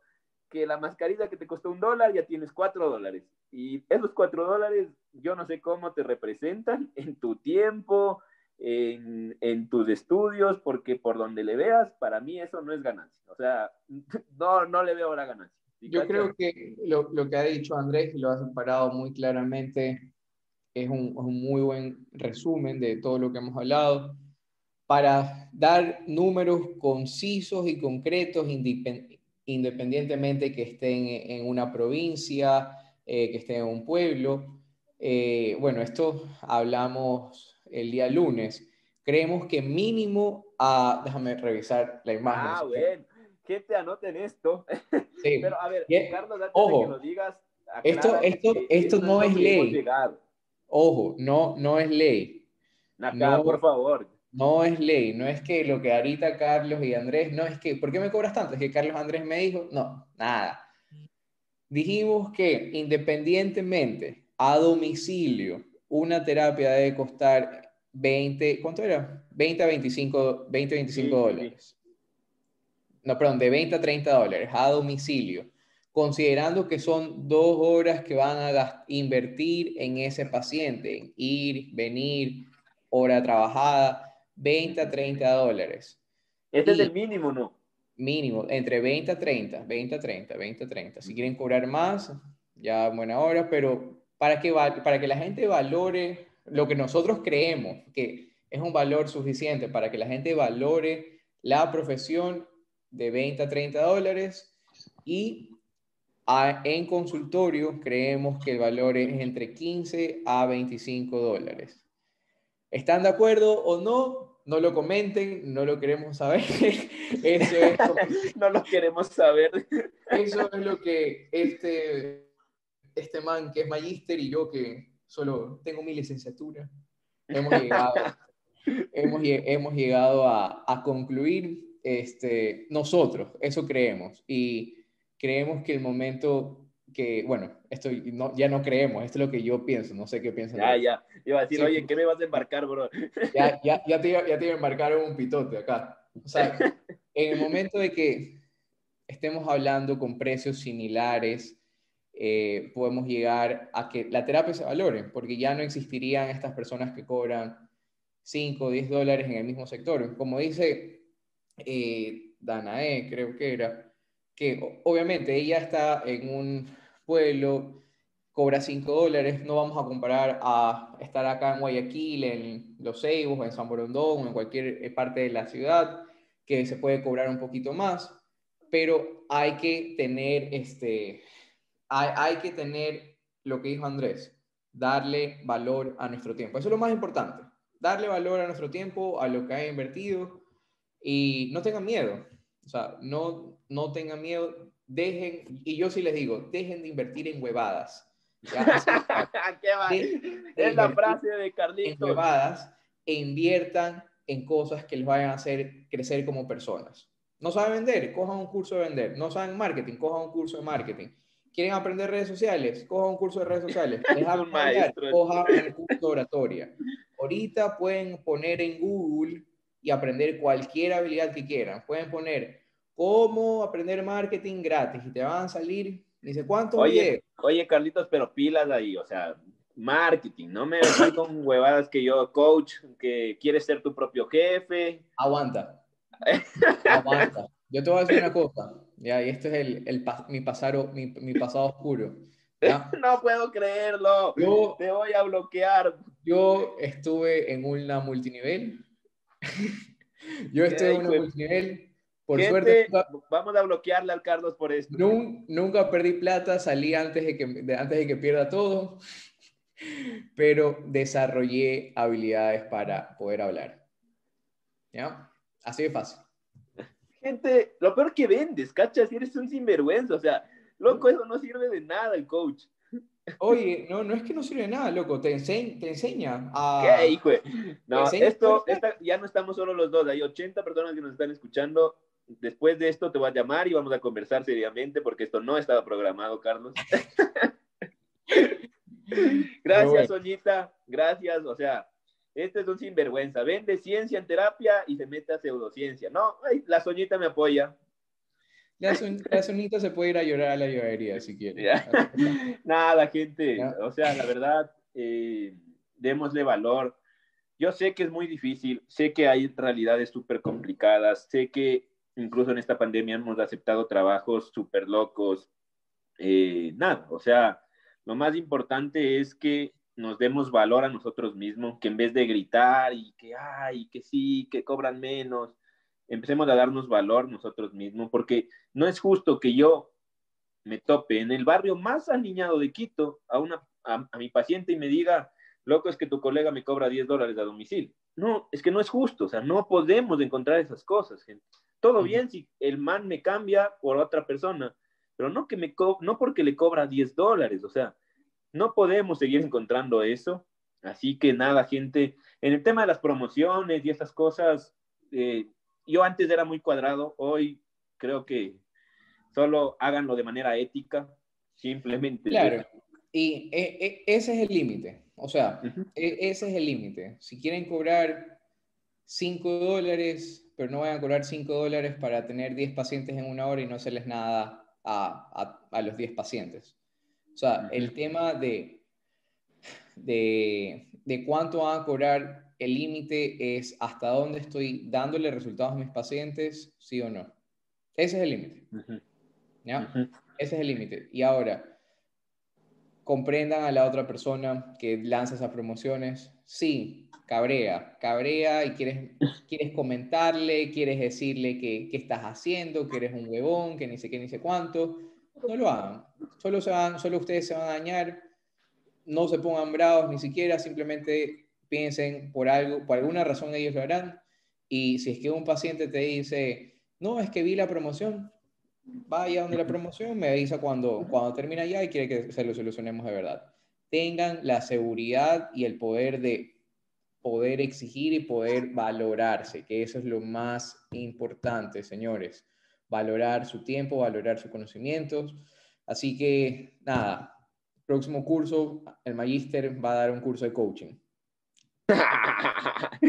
que la mascarilla que te costó un dólar ya tienes 4 dólares. Y esos 4 dólares yo no sé cómo te representan en tu tiempo, en, en, tus estudios, porque por donde le veas, para mí eso no es ganancia. O sea, no, no le veo la ganancia.
Yo creo que lo, lo, que ha dicho Andrés, y lo ha separado muy claramente, es un, un, muy buen resumen de todo lo que hemos hablado. Para dar números concisos y concretos, independientemente que estén en una provincia, eh, que estén en un pueblo, eh, bueno, esto hablamos el día lunes. Creemos que mínimo a, déjame revisar la imagen.
Ah, bueno, te anoten esto. Sí. Pero a ver, Carlos, antes ojo, que lo digas,
esto, esto, esto no es ley. Ojo, no, no es ley.
No, por favor.
No es ley, no es que lo que ahorita Carlos y Andrés, no es que, ¿por qué me cobras tanto? Es que Carlos Andrés me dijo, no, nada. Dijimos que independientemente a domicilio, una terapia debe costar 20, ¿cuánto era? 20 a 25, 20 25 dólares. No, perdón, de 20 a 30 dólares a domicilio, considerando que son dos horas que van a invertir en ese paciente, en ir, venir, hora trabajada, 20 a 30 dólares.
Este es el mínimo, ¿no?
Mínimo, entre 20 a 30, 20 a 30, 20 a 30. Si quieren cobrar más, ya buena hora, pero para que, para que la gente valore lo que nosotros creemos que es un valor suficiente para que la gente valore la profesión de 20 a 30 dólares y en consultorio creemos que el valor es entre 15 a 25 dólares. ¿Están de acuerdo o no? No lo comenten, no lo queremos saber.
Eso es no lo queremos saber.
Eso es lo que este este man que es magíster y yo que solo tengo mi licenciatura, hemos llegado, hemos, hemos llegado a, a, concluir este, nosotros, eso creemos. Y creemos que el momento que, bueno, esto no, ya no creemos, esto es lo que yo pienso, no sé qué piensan.
Ya, ya, iba a decir, oye, ¿qué me vas a embarcar, bro?
Ya, ya, ya, te, ya te iba a embarcar un pitote acá. O sea, en el momento de que estemos hablando con precios similares, eh, podemos llegar a que la terapia se valore, porque ya no existirían estas personas que cobran 5 o 10 dólares en el mismo sector. Como dice eh, Danae, creo que era, que obviamente ella está en un pueblo, cobra 5 dólares, no vamos a comparar a estar acá en Guayaquil, en Los Ceibos, en San Borondón, en cualquier eh, parte de la ciudad, que se puede cobrar un poquito más, pero hay que tener este, hay, hay que tener lo que dijo Andrés, darle valor a nuestro tiempo. Eso es lo más importante, darle valor a nuestro tiempo, a lo que ha invertido y no tengan miedo. O sea, no, no tengan miedo, dejen, y yo sí les digo, dejen de invertir en huevadas.
es la frase de Carlitos.
En huevadas e inviertan en cosas que les vayan a hacer crecer como personas. No saben vender, cojan un curso de vender. No saben marketing, cojan un curso de marketing. ¿Quieren aprender redes sociales? Cojan un curso de redes sociales. un maestro. Cojan un curso de oratoria. Ahorita pueden poner en Google y aprender cualquier habilidad que quieran. Pueden poner cómo aprender marketing gratis y te van a salir, dice cuánto.
Oye, oye Carlitos, pero pilas ahí, o sea, marketing, no me vengas con huevadas que yo, coach, que quieres ser tu propio jefe.
Aguanta. Aguanta. Yo te voy a decir una cosa, ya, y este es el, el mi, pasado, mi, mi pasado oscuro.
No puedo creerlo. Yo, te voy a bloquear.
Yo estuve en una multinivel. yo estuve en una multinivel. Por suerte.
Vamos a bloquearle al Carlos por esto.
Nunca, perdí plata, salí antes de, que, antes de que pierda todo. Pero desarrollé habilidades para poder hablar. ¿Ya? Así de fácil.
Gente, lo peor que vendes, ¿cachas? Eres un sinvergüenza, o sea, loco, eso no sirve de nada el coach.
Oye, no, no es que no sirve de nada, loco, te, te enseña a...
¿Qué, hijo? No, esto, ya no estamos solo los dos, hay 80 personas que nos están escuchando. Después de esto te voy a llamar y vamos a conversar seriamente porque esto no estaba programado, Carlos. gracias, Soñita, gracias, o sea, este es un sinvergüenza. Vende ciencia en terapia y se mete a pseudociencia. No, la soñita me apoya.
La, soñita se puede ir a llorar a la llorería si quiere.
Nada, gente. O sea, la verdad, eh, démosle valor. Yo sé que es muy difícil, sé que hay realidades súper complicadas, sé que incluso en esta pandemia hemos aceptado trabajos súper locos. Eh, nada, o sea, lo más importante es que nos demos valor a nosotros mismos, que en vez de gritar y que, ay, que sí, que cobran menos, empecemos a darnos valor nosotros mismos, porque no es justo que yo me tope en el barrio más aliñado de Quito a, una, a, mi paciente y me diga, loco, es que tu colega me cobra 10 dólares a domicilio. No, es que no es justo, o sea, no podemos encontrar esas cosas, gente. Todo bien si el man me cambia por otra persona, pero no, que me no porque le cobra 10 dólares, o sea, no podemos seguir encontrando eso. Así que nada, gente, en el tema de las promociones y esas cosas, eh, yo antes era muy cuadrado, hoy creo que solo háganlo de manera ética, simplemente.
Claro, y e, e, ese es el límite, o sea, e, ese es el límite. Si quieren cobrar 5 dólares, pero no vayan a cobrar 5 dólares para tener 10 pacientes en una hora y no hacerles nada a, a, a los 10 pacientes. O sea, el tema de, de, de cuánto van a cobrar, el límite es hasta dónde estoy dándole resultados a mis pacientes, sí o no. Ese es el límite. ¿Ya? Ese es el límite. Y ahora, comprendan a la otra persona que lanza esas promociones. Sí, cabrea, cabrea y quieres, quieres comentarle, quieres decirle que, qué estás haciendo, que eres un huevón, que ni sé qué, ni sé cuánto no lo hagan. Solo, se van, solo ustedes se van a dañar. No se pongan bravos ni siquiera, simplemente piensen por algo, por alguna razón ellos lo harán. Y si es que un paciente te dice, no, es que vi la promoción, vaya donde la promoción, me avisa cuando, cuando termina ya y quiere que se lo solucionemos de verdad. Tengan la seguridad y el poder de poder exigir y poder valorarse, que eso es lo más importante, señores valorar su tiempo, valorar sus conocimientos. Así que, nada, próximo curso, el Magister va a dar un curso de coaching.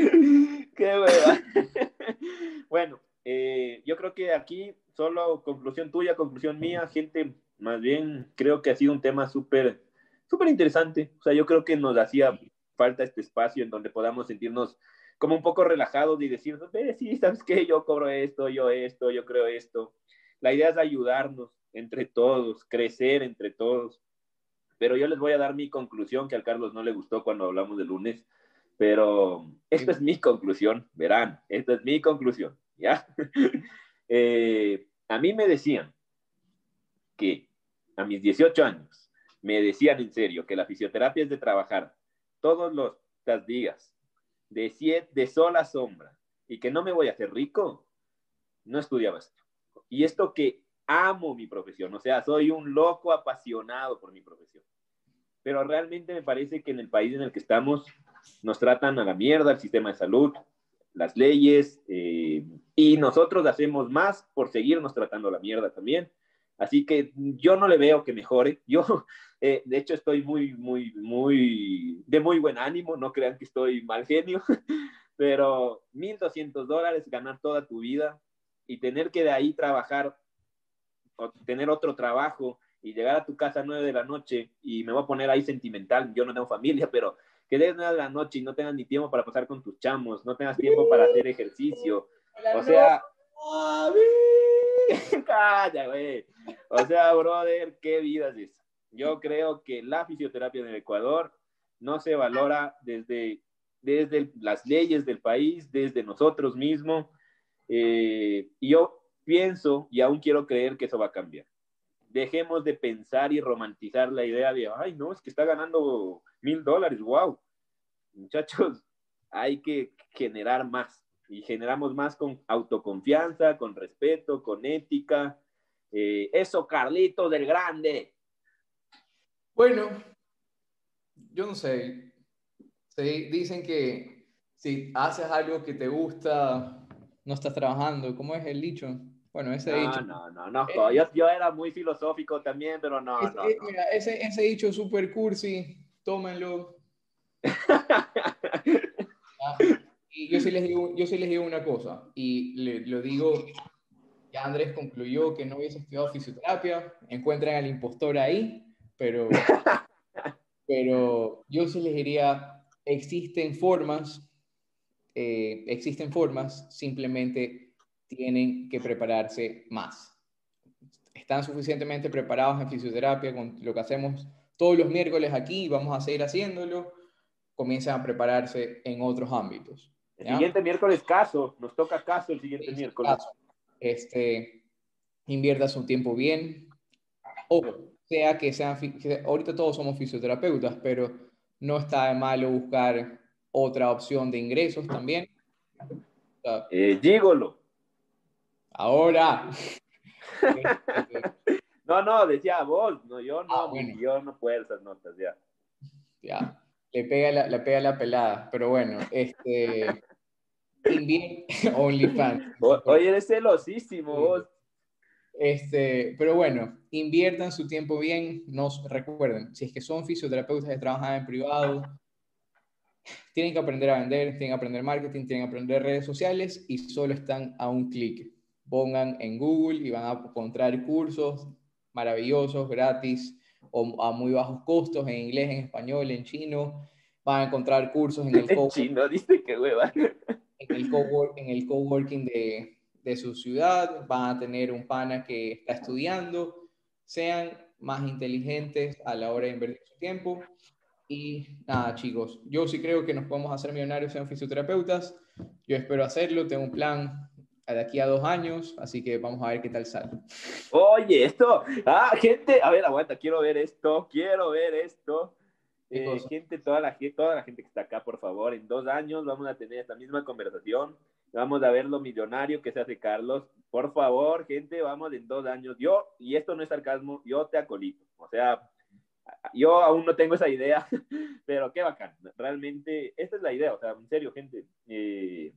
Qué hueva. bueno, eh, yo creo que aquí, solo conclusión tuya, conclusión mía, gente, más bien creo que ha sido un tema súper, súper interesante. O sea, yo creo que nos hacía falta este espacio en donde podamos sentirnos como un poco relajados y decir, sí, ¿sabes qué? Yo cobro esto, yo esto, yo creo esto. La idea es ayudarnos entre todos, crecer entre todos. Pero yo les voy a dar mi conclusión, que al Carlos no le gustó cuando hablamos de lunes, pero esta es mi conclusión, verán, esta es mi conclusión, ¿ya? Eh, a mí me decían que a mis 18 años, me decían en serio que la fisioterapia es de trabajar todos los días, de, siete, sol a sombra, y que no me voy a hacer rico, no estudiaba esto. Y esto que amo mi profesión, o sea, soy un loco apasionado por mi profesión. Pero realmente me parece que en el país en el que estamos nos tratan a la mierda el sistema de salud, las leyes, eh, y nosotros hacemos más por seguirnos tratando a la mierda también. Así que yo no le veo que mejore. Yo, eh, de hecho, estoy muy, muy, muy, de muy buen ánimo. No crean que estoy mal genio, pero 1.200 dólares, ganar toda tu vida y tener que de ahí trabajar o tener otro trabajo y llegar a tu casa a 9 de la noche y me voy a poner ahí sentimental. Yo no tengo familia, pero que llegues 9 de la noche y no tengas ni tiempo para pasar con tus chamos, no tengas tiempo para hacer ejercicio. O sea, Calla. O sea, brother, qué vida es esa. Yo creo que la fisioterapia en el Ecuador no se valora desde, desde las leyes del país, desde nosotros mismos. Eh, y yo pienso y aún quiero creer que eso va a cambiar. Dejemos de pensar y romantizar la idea de, ay, no, es que está ganando mil dólares, wow. Muchachos, hay que generar más y generamos más con autoconfianza, con respeto, con ética. Eh, eso, Carlito del Grande.
Bueno, yo no sé. dicen que si haces algo que te gusta, no estás trabajando. ¿Cómo es el dicho? Bueno, ese
no,
dicho.
No, no, no, no. Yo, yo, era muy filosófico también, pero no,
ese,
no,
Mira, ese, ese dicho super cursi, tómenlo. Y yo sí les digo, yo sí les digo una cosa, y le, lo digo, ya Andrés concluyó que no hubiese estudiado fisioterapia, encuentran al impostor ahí, pero, pero yo sí les diría, existen formas, eh, existen formas, simplemente tienen que prepararse más. Están suficientemente preparados en fisioterapia con lo que hacemos todos los miércoles aquí, vamos a seguir haciéndolo, comienzan a prepararse en otros ámbitos.
El siguiente miércoles caso, nos toca caso el siguiente miércoles.
Este, invierta su tiempo bien. O sea que sean, ahorita todos somos fisioterapeutas, pero no está de malo buscar otra opción de ingresos también.
Eh, dígolo.
Ahora.
no, no, decía vos, no, yo no, ah, yo no puedo esas notas ya.
Ya, le pega la, le pega la pelada, pero bueno, este, OnlyFans.
Oye, eres celosísimo vos.
Este, pero bueno, inviertan su tiempo bien. Nos recuerden, si es que son fisioterapeutas que trabajan en privado, tienen que aprender a vender, tienen que aprender marketing, tienen que aprender redes sociales y solo están a un clic. Pongan en Google y van a encontrar cursos maravillosos, gratis o a muy bajos costos en inglés, en español, en chino. Van a encontrar cursos en el...
En chino, dice que hueva
en el, en el coworking de, de su ciudad, van a tener un pana que está estudiando, sean más inteligentes a la hora de invertir su tiempo. Y nada, chicos, yo sí creo que nos podemos hacer millonarios sean fisioterapeutas. Yo espero hacerlo, tengo un plan de aquí a dos años, así que vamos a ver qué tal sale.
Oye, esto, ah, gente, a ver, aguanta, quiero ver esto, quiero ver esto. Eh, gente, toda la, toda la gente que está acá, por favor, en dos años vamos a tener esta misma conversación. Vamos a ver lo millonario que se hace Carlos. Por favor, gente, vamos en dos años. Yo, y esto no es sarcasmo, yo te acolito. O sea, yo aún no tengo esa idea, pero qué bacán. Realmente, esta es la idea. O sea, en serio, gente. Eh,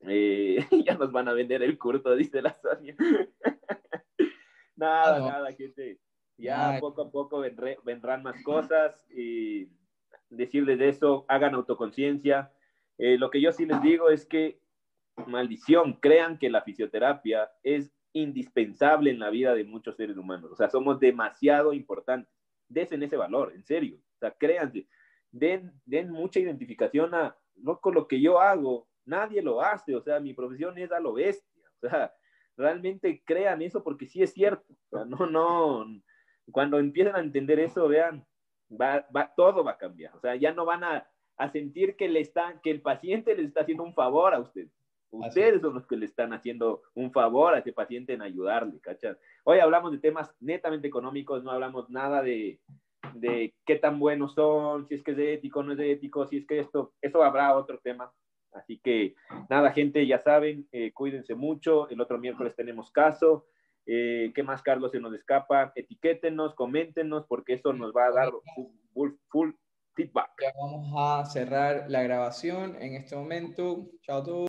eh, ya nos van a vender el curto, dice la Sonia. nada, nada, gente. Ya poco a poco vendrán más cosas y decirles de eso, hagan autoconciencia. Eh, lo que yo sí les digo es que maldición, crean que la fisioterapia es indispensable en la vida de muchos seres humanos. O sea, somos demasiado importantes. Desen ese valor, en serio. O sea, créanse. Den, den mucha identificación a, loco, lo que yo hago, nadie lo hace. O sea, mi profesión es a lo bestia. O sea, realmente crean eso porque sí es cierto. O sea, no, no. Cuando empiezan a entender eso, vean, va, va, todo va a cambiar. O sea, ya no van a, a sentir que, le están, que el paciente les está haciendo un favor a ustedes Ustedes son los que le están haciendo un favor a ese paciente en ayudarle, ¿cachas? Hoy hablamos de temas netamente económicos, no hablamos nada de, de qué tan buenos son, si es que es ético, no es ético, si es que esto, eso habrá otro tema. Así que nada, gente, ya saben, eh, cuídense mucho. El otro miércoles tenemos caso. Eh, ¿Qué más, Carlos, se nos escapa? Etiquétenos, coméntenos, porque eso nos va a dar full, full feedback.
Ya vamos a cerrar la grabación en este momento. Chao a todos.